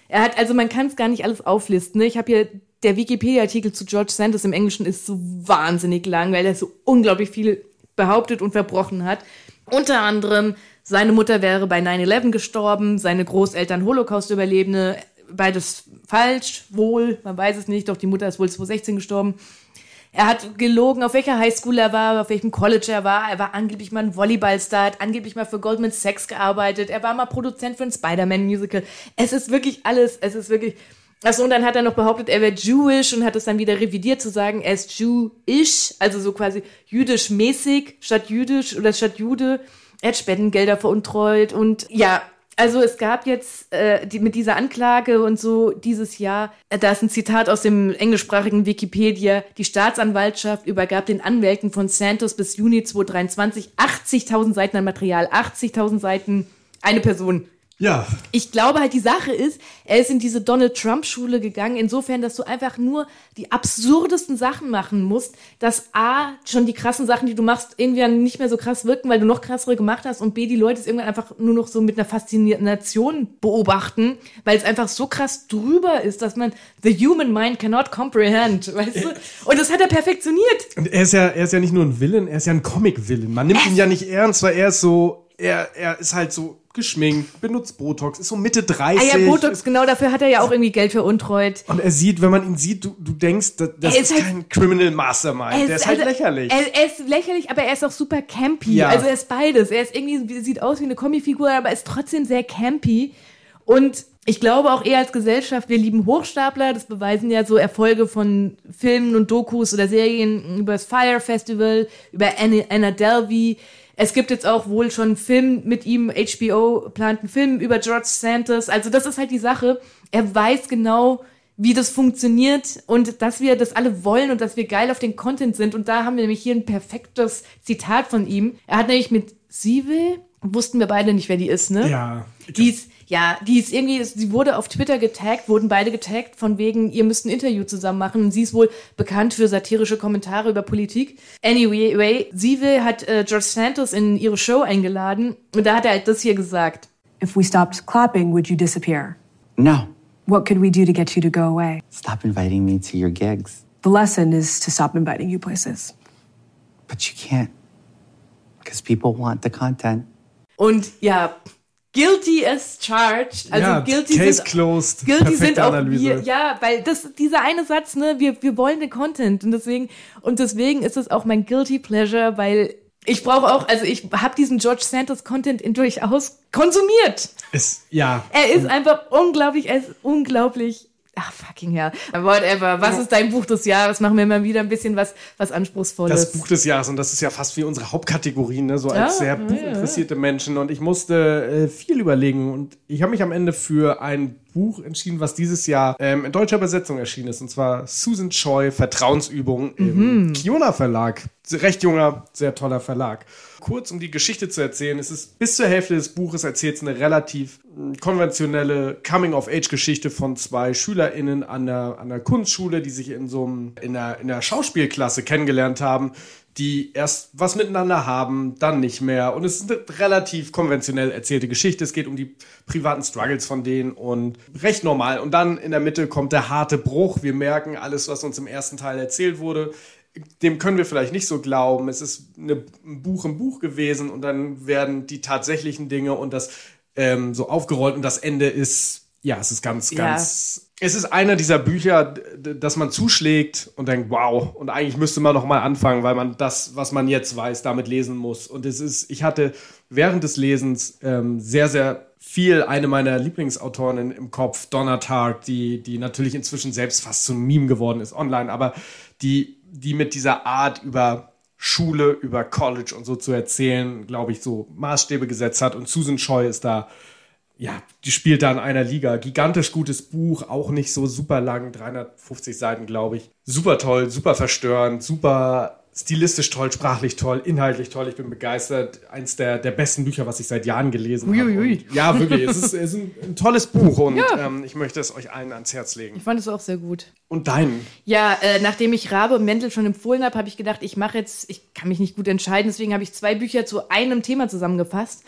Er hat, also man kann es gar nicht alles auflisten. Ne? Ich habe hier, der Wikipedia-Artikel zu George Santos im Englischen ist so wahnsinnig lang, weil er so unglaublich viel behauptet und verbrochen hat. Unter anderem, seine Mutter wäre bei 9-11 gestorben, seine Großeltern Holocaust-Überlebende, beides falsch, wohl, man weiß es nicht, doch die Mutter ist wohl 2016 gestorben. Er hat gelogen, auf welcher Highschool er war, auf welchem College er war. Er war angeblich mal ein Volleyballstar, hat angeblich mal für Goldman Sachs gearbeitet. Er war mal Produzent für ein Spider-Man-Musical. Es ist wirklich alles, es ist wirklich... Achso, und dann hat er noch behauptet, er wäre Jewish und hat es dann wieder revidiert zu sagen, er ist Jewish, also so quasi jüdisch-mäßig statt jüdisch oder statt Jude. Er hat Spendengelder veruntreut und ja, also es gab jetzt äh, die, mit dieser Anklage und so dieses Jahr, äh, da ist ein Zitat aus dem englischsprachigen Wikipedia, die Staatsanwaltschaft übergab den Anwälten von Santos bis Juni 2023 80.000 Seiten an Material, 80.000 Seiten, eine Person. Ja. Ich glaube halt, die Sache ist, er ist in diese Donald Trump-Schule gegangen, insofern, dass du einfach nur die absurdesten Sachen machen musst, dass A, schon die krassen Sachen, die du machst, irgendwie nicht mehr so krass wirken, weil du noch krassere gemacht hast und B, die Leute es irgendwann einfach nur noch so mit einer Faszination beobachten, weil es einfach so krass drüber ist, dass man the human mind cannot comprehend, weißt du? Und das hat er perfektioniert. Und er ist ja, er ist ja nicht nur ein Villain, er ist ja ein Comic-Villain. Man nimmt ihn ja nicht ernst, weil er ist so, er, er ist halt so geschminkt, benutzt Botox, ist so Mitte 30. Ah ja, Botox, genau, dafür hat er ja auch irgendwie Geld veruntreut. Und er sieht, wenn man ihn sieht, du, du denkst, das, das Er ist, ist halt- kein Criminal Mastermind. Der ist halt also, lächerlich. Er, er ist lächerlich, aber er ist auch super campy. Ja. Also er ist beides. Er ist irgendwie, sieht aus wie eine Comicfigur, aber ist trotzdem sehr campy. Und ich glaube auch eher als Gesellschaft, wir lieben Hochstapler. Das beweisen ja so Erfolge von Filmen und Dokus oder Serien über das Fire Festival, über Anna, Anna Delvey. Es gibt jetzt auch wohl schon einen Film mit ihm, HBO plant einen Film über George Santos. Also das ist halt die Sache. Er weiß genau, wie das funktioniert und dass wir das alle wollen und dass wir geil auf den Content sind. Und da haben wir nämlich hier ein perfektes Zitat von ihm. Er hat nämlich mit Sive, wussten wir beide nicht, wer die ist, ne? ja. Die ist, ja, die ist irgendwie, sie wurde auf Twitter getaggt, wurden beide getaggt, von wegen, ihr müsst ein Interview zusammen machen. Und sie ist wohl bekannt für satirische Kommentare über Politik. Anyway, Sive hat äh, George Santos in ihre Show eingeladen und da hat er halt das hier gesagt. If we stopped clapping, would you disappear? No. What could we do to get you to go away? Stop inviting me to your gigs. The lesson is to stop inviting you places. But you can't. Because people want the content. Und ja, guilty as charged. Also ja, guilty Case sind, closed. Guilty Perfekte sind auch Analyse. wir, ja, weil das, dieser eine Satz, ne, wir, wir wollen den Content und deswegen, und deswegen ist es auch mein Guilty Pleasure, weil ich brauche auch, also ich habe diesen George Santos Content in durchaus konsumiert. Ist, ja. Er ist einfach unglaublich, er ist unglaublich. Ach, fucking hell. Whatever. Was ist dein Buch des Jahres? Machen wir mal wieder ein bisschen was, was Anspruchsvolles. Das Buch des Jahres und das ist ja fast wie unsere Hauptkategorie, ne? so als Ja, sehr ja, buchinteressierte Menschen. Und ich musste äh, viel überlegen und ich habe mich am Ende für ein Buch entschieden, was dieses Jahr ähm, in deutscher Übersetzung erschienen ist. Und zwar Susan Choi, Vertrauensübung im Mhm. Kiona Verlag. Recht junger, sehr toller Verlag. Kurz, um die Geschichte zu erzählen, es ist bis zur Hälfte des Buches erzählt es eine relativ mh, konventionelle Coming-of-Age-Geschichte von zwei SchülerInnen an der, an der Kunstschule, die sich in so einem, in der, in der Schauspielklasse kennengelernt haben, die erst was miteinander haben, dann nicht mehr. Und es ist eine relativ konventionell erzählte Geschichte. Es geht um die privaten Struggles von denen und recht normal. Und dann in der Mitte kommt der harte Bruch. Wir merken, alles, was uns im ersten Teil erzählt wurde, dem können wir vielleicht nicht so glauben. Es ist eine, ein Buch im Buch gewesen und dann werden die tatsächlichen Dinge und das ähm, so aufgerollt und das Ende ist, ja, es ist ganz, Ja. ganz. Es ist einer dieser Bücher, dass man zuschlägt und denkt, wow, und eigentlich müsste man noch mal anfangen, weil man das, was man jetzt weiß, damit lesen muss. Und es ist, ich hatte während des Lesens ähm, sehr, sehr viel eine meiner Lieblingsautorinnen im Kopf, Donna Tartt, die, die natürlich inzwischen selbst fast ein Meme geworden ist online, aber die, die mit dieser Art über Schule, über College und so zu erzählen, glaube ich, so Maßstäbe gesetzt hat. Und Susan Choi ist da, ja, die spielt da in einer Liga. Gigantisch gutes Buch, auch nicht so super lang, 350 Seiten, glaube ich. Super toll, super verstörend, super stilistisch toll, sprachlich toll, inhaltlich toll. Ich bin begeistert. Eins der, der besten Bücher, was ich seit Jahren gelesen habe. Und Ja, wirklich. Es ist, es ist ein, ein tolles Buch und Ja. ähm, ich möchte es euch allen ans Herz legen. Ich fand es auch sehr gut. Und deinen? Ja, äh, nachdem ich Rabe und Mendel schon empfohlen habe, habe ich gedacht, ich mache jetzt, ich kann mich nicht gut entscheiden, deswegen habe ich zwei Bücher zu einem Thema zusammengefasst.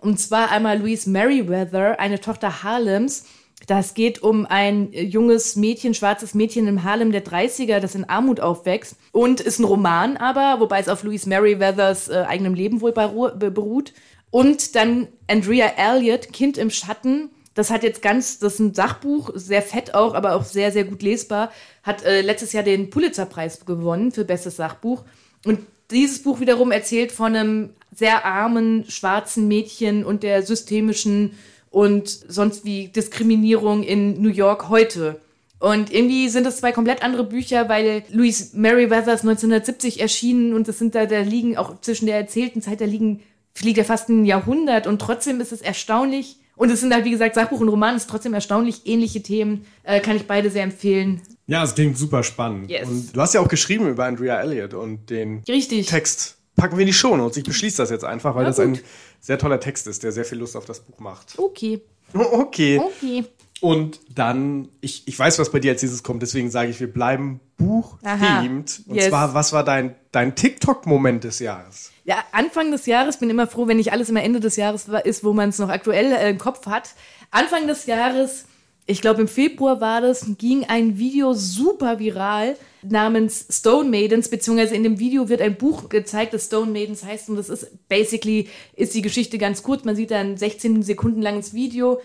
Und zwar einmal Louise Merriweather, eine Tochter Harlems. Das geht um ein äh, junges Mädchen, schwarzes Mädchen im Harlem der 30er, das in Armut aufwächst. Und ist ein Roman aber, wobei es auf Louise Merriweathers äh, eigenem Leben wohl beru- be- beruht. Und dann Andrea Elliott, Kind im Schatten. Das hat jetzt ganz, das ist ein Sachbuch, sehr fett auch, aber auch sehr, sehr gut lesbar. Hat äh, letztes Jahr den Pulitzerpreis gewonnen für bestes Sachbuch. Und dieses Buch wiederum erzählt von einem sehr armen schwarzen Mädchen und der systemischen und sonst wie Diskriminierung in New York heute. Und irgendwie sind das zwei komplett andere Bücher, weil Louise Merriweather ist 1970 erschienen und das sind da, da liegen auch zwischen der erzählten Zeit, da liegen, liegt ja fast ein Jahrhundert und trotzdem ist es erstaunlich. Und es sind halt, wie gesagt, Sachbuch und Roman ist trotzdem erstaunlich ähnliche Themen. Äh, kann ich beide sehr empfehlen. Ja, es klingt super spannend. Yes. Und du hast ja auch geschrieben über Andrea Elliott und den Richtig. Text packen wir in die Shownotes. Ich beschließe das jetzt einfach, weil Na das ein gut. sehr toller Text ist, der sehr viel Lust auf das Buch macht. Okay. Okay. Okay. Und dann, ich, ich weiß, was bei dir als nächstes kommt, deswegen sage ich, wir bleiben buch-themed. Und Yes. zwar, was war dein, dein TikTok-Moment des Jahres? Ja, Anfang des Jahres, bin immer froh, wenn nicht alles immer Ende des Jahres ist, wo man es noch aktuell äh, im Kopf hat. Anfang des Jahres, ich glaube im Februar war das, ging ein Video super viral namens Stone Maidens, beziehungsweise in dem Video wird ein Buch gezeigt, das Stone Maidens heißt und das ist basically, ist die Geschichte ganz kurz. Man sieht da ein 16 Sekunden langes Video,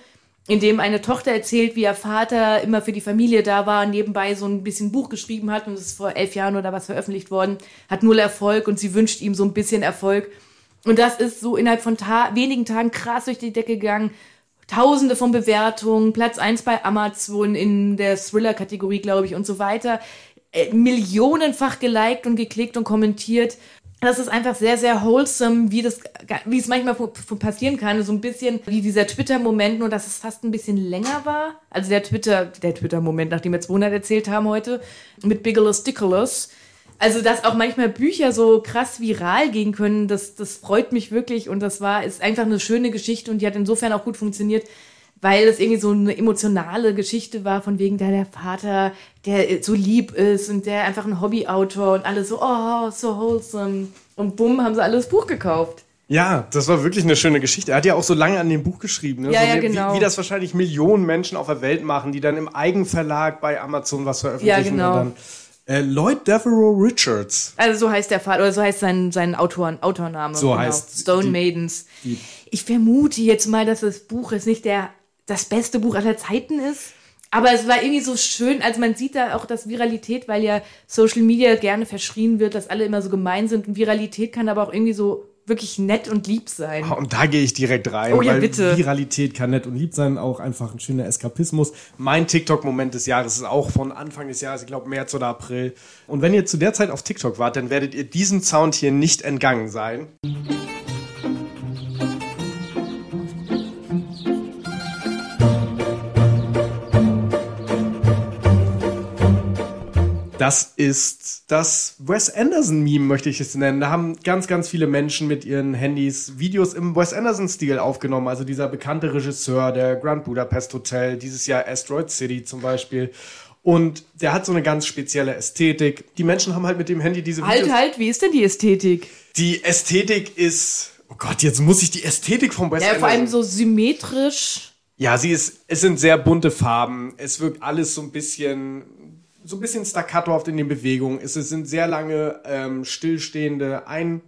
in dem eine Tochter erzählt, wie ihr Vater immer für die Familie da war, nebenbei so ein bisschen Buch geschrieben hat und es ist vor elf Jahren oder was veröffentlicht worden, hat null Erfolg und sie wünscht ihm so ein bisschen Erfolg. Und das ist so innerhalb von Ta wenigen Tagen krass durch die Decke gegangen. Tausende von Bewertungen, Platz 1 bei Amazon in der Thriller-Kategorie, glaube ich, und so weiter. Äh, millionenfach geliked und geklickt und kommentiert. Das ist einfach sehr, sehr wholesome, wie das, wie es manchmal passieren kann. So ein bisschen wie dieser Twitter-Moment, nur dass es fast ein bisschen länger war. Also der Twitter, der Twitter-Moment, nachdem wir 200 erzählt haben heute, mit Bigelow Sticklers. Also, dass auch manchmal Bücher so krass viral gehen können, das, das freut mich wirklich und das war, ist einfach eine schöne Geschichte und die hat insofern auch gut funktioniert, weil es irgendwie so eine emotionale Geschichte war, von wegen der, der Vater, der so lieb ist und der einfach ein Hobbyautor und alle so, oh, so wholesome. Und bumm, haben sie alle das Buch gekauft. Ja, das war wirklich eine schöne Geschichte. Er hat ja auch so lange an dem Buch geschrieben. Ne? Ja, so ja, wie, genau. Wie, wie das wahrscheinlich Millionen Menschen auf der Welt machen, die dann im Eigenverlag bei Amazon was veröffentlichen. Ja, genau. Äh, Lloyd Devereaux Richards. Also so heißt der Vater, oder so heißt sein, sein Autoren, Autorname. So heißt Stone die- Maidens. die- ich vermute jetzt mal, dass das Buch jetzt nicht der, das beste Buch aller Zeiten ist. Aber es war irgendwie so schön, also man sieht da auch das Viralität, weil ja Social Media gerne verschrien wird, dass alle immer so gemein sind. Und Viralität kann aber auch irgendwie so wirklich nett und lieb sein. Und da gehe ich direkt rein, Oh ja, weil bitte. Viralität kann nett und lieb sein, auch einfach ein schöner Eskapismus. Mein TikTok-Moment des Jahres ist auch von Anfang des Jahres, ich glaube März oder April. Und wenn ihr zu der Zeit auf TikTok wart, dann werdet ihr diesem Sound hier nicht entgangen sein. Das ist das Wes Anderson-Meme, möchte ich es nennen. Da haben ganz, ganz viele Menschen mit ihren Handys Videos im Wes Anderson-Stil aufgenommen. Also dieser bekannte Regisseur, der Grand Budapest Hotel, dieses Jahr Asteroid City zum Beispiel. Und der hat so eine ganz spezielle Ästhetik. Die Menschen haben halt mit dem Handy diese Halt, Videos. halt, wie ist denn die Ästhetik? Die Ästhetik ist. Oh Gott, jetzt muss ich die Ästhetik vom Wes Ja, vor allem Anderson- so symmetrisch. Ja, sie ist. Es sind sehr bunte Farben. Es wirkt alles so ein bisschen. So ein bisschen staccatohaft in den Bewegungen. Es sind sehr lange ähm, stillstehende Ein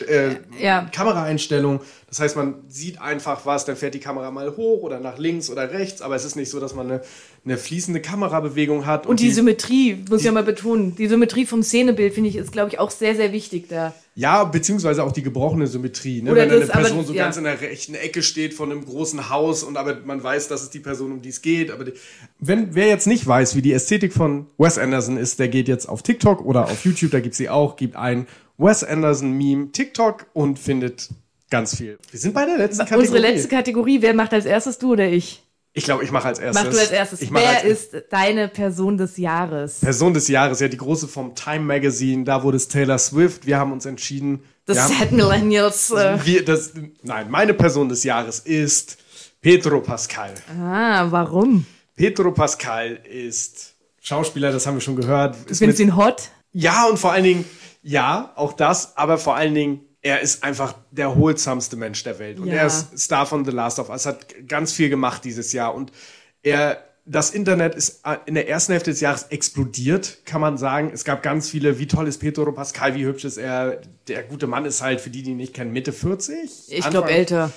äh, Ja. Kameraeinstellungen. Das heißt, man sieht einfach was, dann fährt die Kamera mal hoch oder nach links oder rechts, aber es ist nicht so, dass man eine, eine fließende Kamerabewegung hat. Und die Symmetrie, muss ich ja mal betonen, die Symmetrie vom Szenebild, finde ich, ist, glaube ich, auch sehr, sehr wichtig da. Ja, beziehungsweise auch die gebrochene Symmetrie. Ne? Oder Wenn eine das, aber- Person so ja. ganz in der rechten Ecke steht von einem großen Haus und aber man weiß, das ist die Person, um die es geht. Aber die, wenn wer jetzt nicht weiß, wie die Ästhetik von Wes Anderson ist, der geht jetzt auf TikTok oder auf YouTube, da gibt's sie auch, gibt ein Wes Anderson Meme TikTok und findet ganz viel. Wir sind bei der letzten Kategorie. Unsere letzte Kategorie, wer macht als erstes, du oder ich? ich glaube, ich mache als erstes. Mach du als erstes. Ich Wer als ist deine Person des Jahres? Person des Jahres? Ja, die große vom Time Magazine. Da wurde es Taylor Swift. Wir haben uns entschieden. Haben- Sad Millennials. Äh, Wir, das, nein, meine Person des Jahres ist Pedro Pascal. ah, warum? Pedro Pascal ist Schauspieler, das haben wir schon gehört. Du Ist findest ihn hot? ja, und vor allen Dingen, ja, auch das, aber vor allen Dingen, er ist einfach der erholsamste Mensch der Welt. Und Ja. er ist Star von The Last of Us, hat ganz viel gemacht dieses Jahr. Und er, das Internet ist äh, in der ersten Hälfte des Jahres explodiert, kann man sagen. Es gab ganz viele, wie toll ist Pedro Pascal, wie hübsch ist er. Der gute Mann ist halt, für die, die ihn nicht kennen, Mitte 40. Ich glaube älter.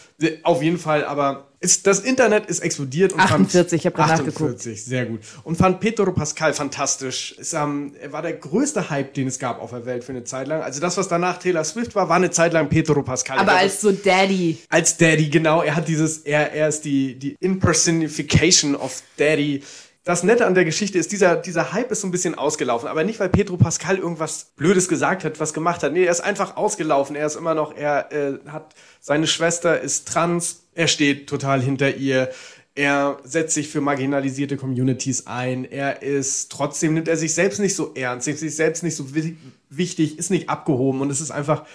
auf jeden Fall, aber ist, das Internet ist explodiert und 48, ich hab grad 48, sehr gut. Und fand Pedro Pascal fantastisch. Ist, ähm, er war der größte Hype, den es gab auf der Welt für eine Zeit lang. Also das, was danach Taylor Swift war, war eine Zeit lang Pedro Pascal. Aber als so Daddy. als Daddy, genau. Er hat dieses, er, er ist die, die Impersonification of Daddy. Das Nette an der Geschichte ist, dieser, dieser Hype ist so ein bisschen ausgelaufen, aber nicht, weil Pedro Pascal irgendwas Blödes gesagt hat, was gemacht hat. Nee, er ist einfach ausgelaufen. Er ist immer noch, er äh, hat, seine Schwester ist trans, er steht total hinter ihr. Er setzt sich für marginalisierte Communities ein. Er ist, trotzdem nimmt er sich selbst nicht so ernst, nimmt sich selbst nicht so wi- wichtig, ist nicht abgehoben und es ist einfach,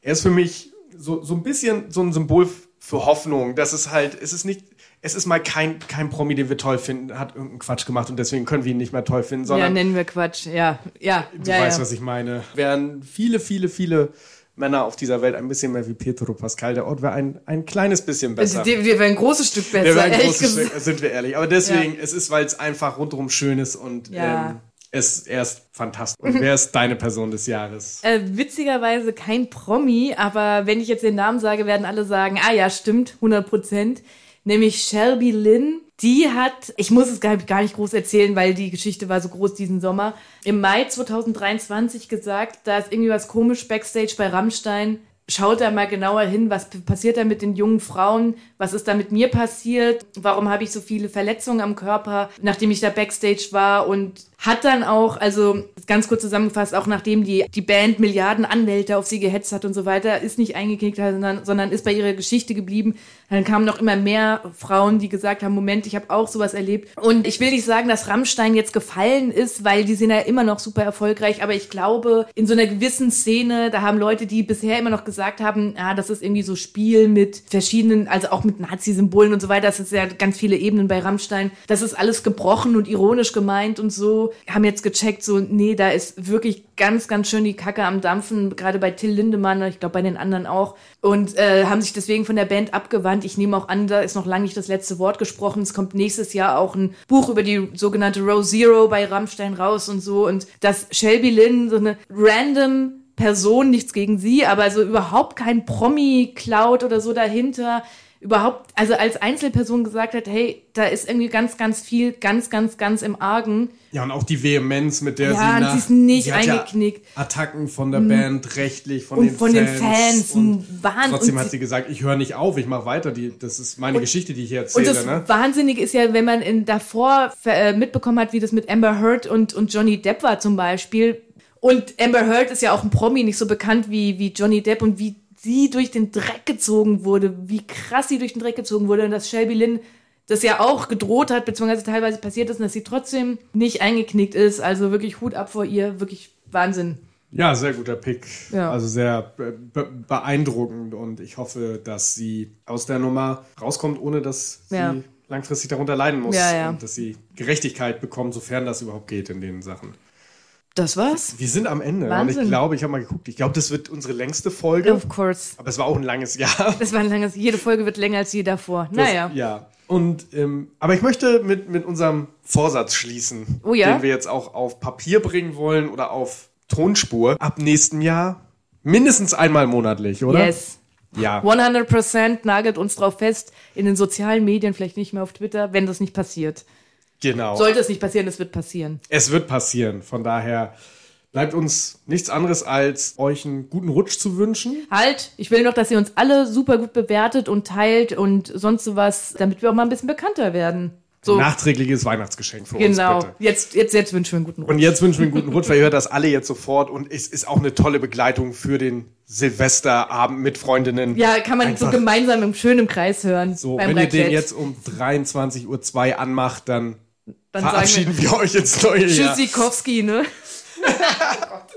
er ist für mich so, so ein bisschen so ein Symbol für Hoffnung. Das ist halt, es ist nicht, es ist mal kein, kein Promi, den wir toll finden, hat irgendeinen Quatsch gemacht und deswegen können wir ihn nicht mehr toll finden, Ja, sondern nennen wir Quatsch. Ja, ja. du ja, weißt, ja. was ich meine. Wären viele, viele, viele Männer auf dieser Welt ein bisschen mehr wie Pedro Pascal. Der Ort wäre ein, ein kleines bisschen besser. Also, Wir wären ein großes Stück besser, Der wäre ein großes. Stück, sind wir ehrlich. Aber deswegen, es ist, weil es einfach rundherum schön ist und Ja. ähm, es, er ist fantastisch. Und wer ist deine Person des Jahres? Äh, witzigerweise kein Promi, aber wenn ich jetzt den Namen sage, werden alle sagen, ah ja, stimmt, 100 Prozent. Nämlich Shelby Lynn. Die hat, ich muss es gar, nicht groß erzählen, weil die Geschichte war so groß diesen Sommer, im Mai 2023 gesagt, da ist irgendwie was komisch backstage bei Rammstein. Schaut da mal genauer hin, was passiert da mit den jungen Frauen, was ist da mit mir passiert, warum habe ich so viele Verletzungen am Körper, nachdem ich da backstage war und hat dann auch, also ganz kurz zusammengefasst, auch nachdem die, die Band Milliarden Anwälte auf sie gehetzt hat und so weiter, ist nicht eingeknickt, sondern, sondern ist bei ihrer Geschichte geblieben. Dann kamen noch immer mehr Frauen, die gesagt haben, Moment, ich habe auch sowas erlebt. Und ich will nicht sagen, dass Rammstein jetzt gefallen ist, weil die sind ja immer noch super erfolgreich, aber ich glaube, in so einer gewissen Szene, da haben Leute, die bisher immer noch gesagt haben, ah, das ist irgendwie so Spiel mit verschiedenen, also auch mit Nazi-Symbolen und so weiter, das ist ja ganz viele Ebenen bei Rammstein, das ist alles gebrochen und ironisch gemeint und so, haben jetzt gecheckt, so, nee, da ist wirklich ganz, ganz schön die Kacke am Dampfen, gerade bei Till Lindemann, ich glaube bei den anderen auch, und äh, haben sich deswegen von der Band abgewandt. Ich nehme auch an, da ist noch lange nicht das letzte Wort gesprochen. Es kommt nächstes Jahr auch ein Buch über die sogenannte Row Zero bei Rammstein raus und so. Und dass Shelby Lynn so eine random Person, nichts gegen sie, aber so überhaupt kein Promi-Cloud oder so dahinter, überhaupt, also als Einzelperson gesagt hat, hey, da ist irgendwie ganz, ganz viel, ganz, ganz, ganz im Argen. Ja, und auch die Vehemenz, mit der Ja, sie und nach, sie ist nicht sie hat ja eingeknickt. Mhm. Attacken von der Band, rechtlich, von, Und den, von Fans den Fans, Und Wahnsinn. trotzdem Und hat sie- gesagt, ich höre nicht auf, ich mache weiter. Die, das ist meine Geschichte, die ich hier Und erzähle. das ne? Wahnsinnige ist ja, wenn man in, davor äh, mitbekommen hat, wie das mit Amber Heard und, und Johnny Depp war zum Beispiel. Und Amber Heard ist ja auch ein Promi, nicht so bekannt wie, wie Johnny Depp und wie sie durch den Dreck gezogen wurde, wie krass sie durch den Dreck gezogen wurde und dass Shelby Lynn das ja auch gedroht hat, beziehungsweise teilweise passiert ist und dass sie trotzdem nicht eingeknickt ist. Also wirklich Hut ab vor ihr, wirklich Wahnsinn. Ja, sehr guter Pick. Ja. Also sehr be be beeindruckend und ich hoffe, dass sie aus der Nummer rauskommt, ohne dass sie Ja. langfristig darunter leiden muss. Ja. Und dass sie Gerechtigkeit bekommen, sofern das überhaupt geht in den Sachen. Das war's? Wir sind am Ende. Und Wahnsinn. ich glaube, ich habe mal geguckt, ich glaube, das wird unsere längste Folge. Of course. Aber es war auch ein langes Jahr. Das war ein langes, jede Folge wird länger als die davor. Das- naja. Ja. Und, ähm, aber ich möchte mit, mit unserem Vorsatz schließen, Oh ja? den wir jetzt auch auf Papier bringen wollen oder auf Tonspur. Ab nächsten Jahr mindestens einmal monatlich, oder? Yes. Ja. 100% nagelt uns drauf fest. In den sozialen Medien, vielleicht nicht mehr auf Twitter, wenn das nicht passiert. Genau. Sollte es nicht passieren, es wird passieren. es wird passieren. Von daher bleibt uns nichts anderes, als euch einen guten Rutsch zu wünschen. Halt, ich will noch, dass ihr uns alle super gut bewertet und teilt und sonst sowas, damit wir auch mal ein bisschen bekannter werden. So, Nachträgliches Weihnachtsgeschenk für genau. uns, bitte. Jetzt, jetzt, jetzt wünschen wir einen guten Rutsch. Und jetzt wünschen wir einen guten Rutsch, weil ihr hört das alle jetzt sofort und es ist auch eine tolle Begleitung für den Silvesterabend mit Freundinnen. Ja, kann man so Einfach gemeinsam im schönen Kreis hören. So, wenn ihr den jetzt um 23.02 Uhr anmacht, dann, dann Verabschieden wir, wir, euch ins neue Jahr. Tschüssikowski, ne? oh Gott.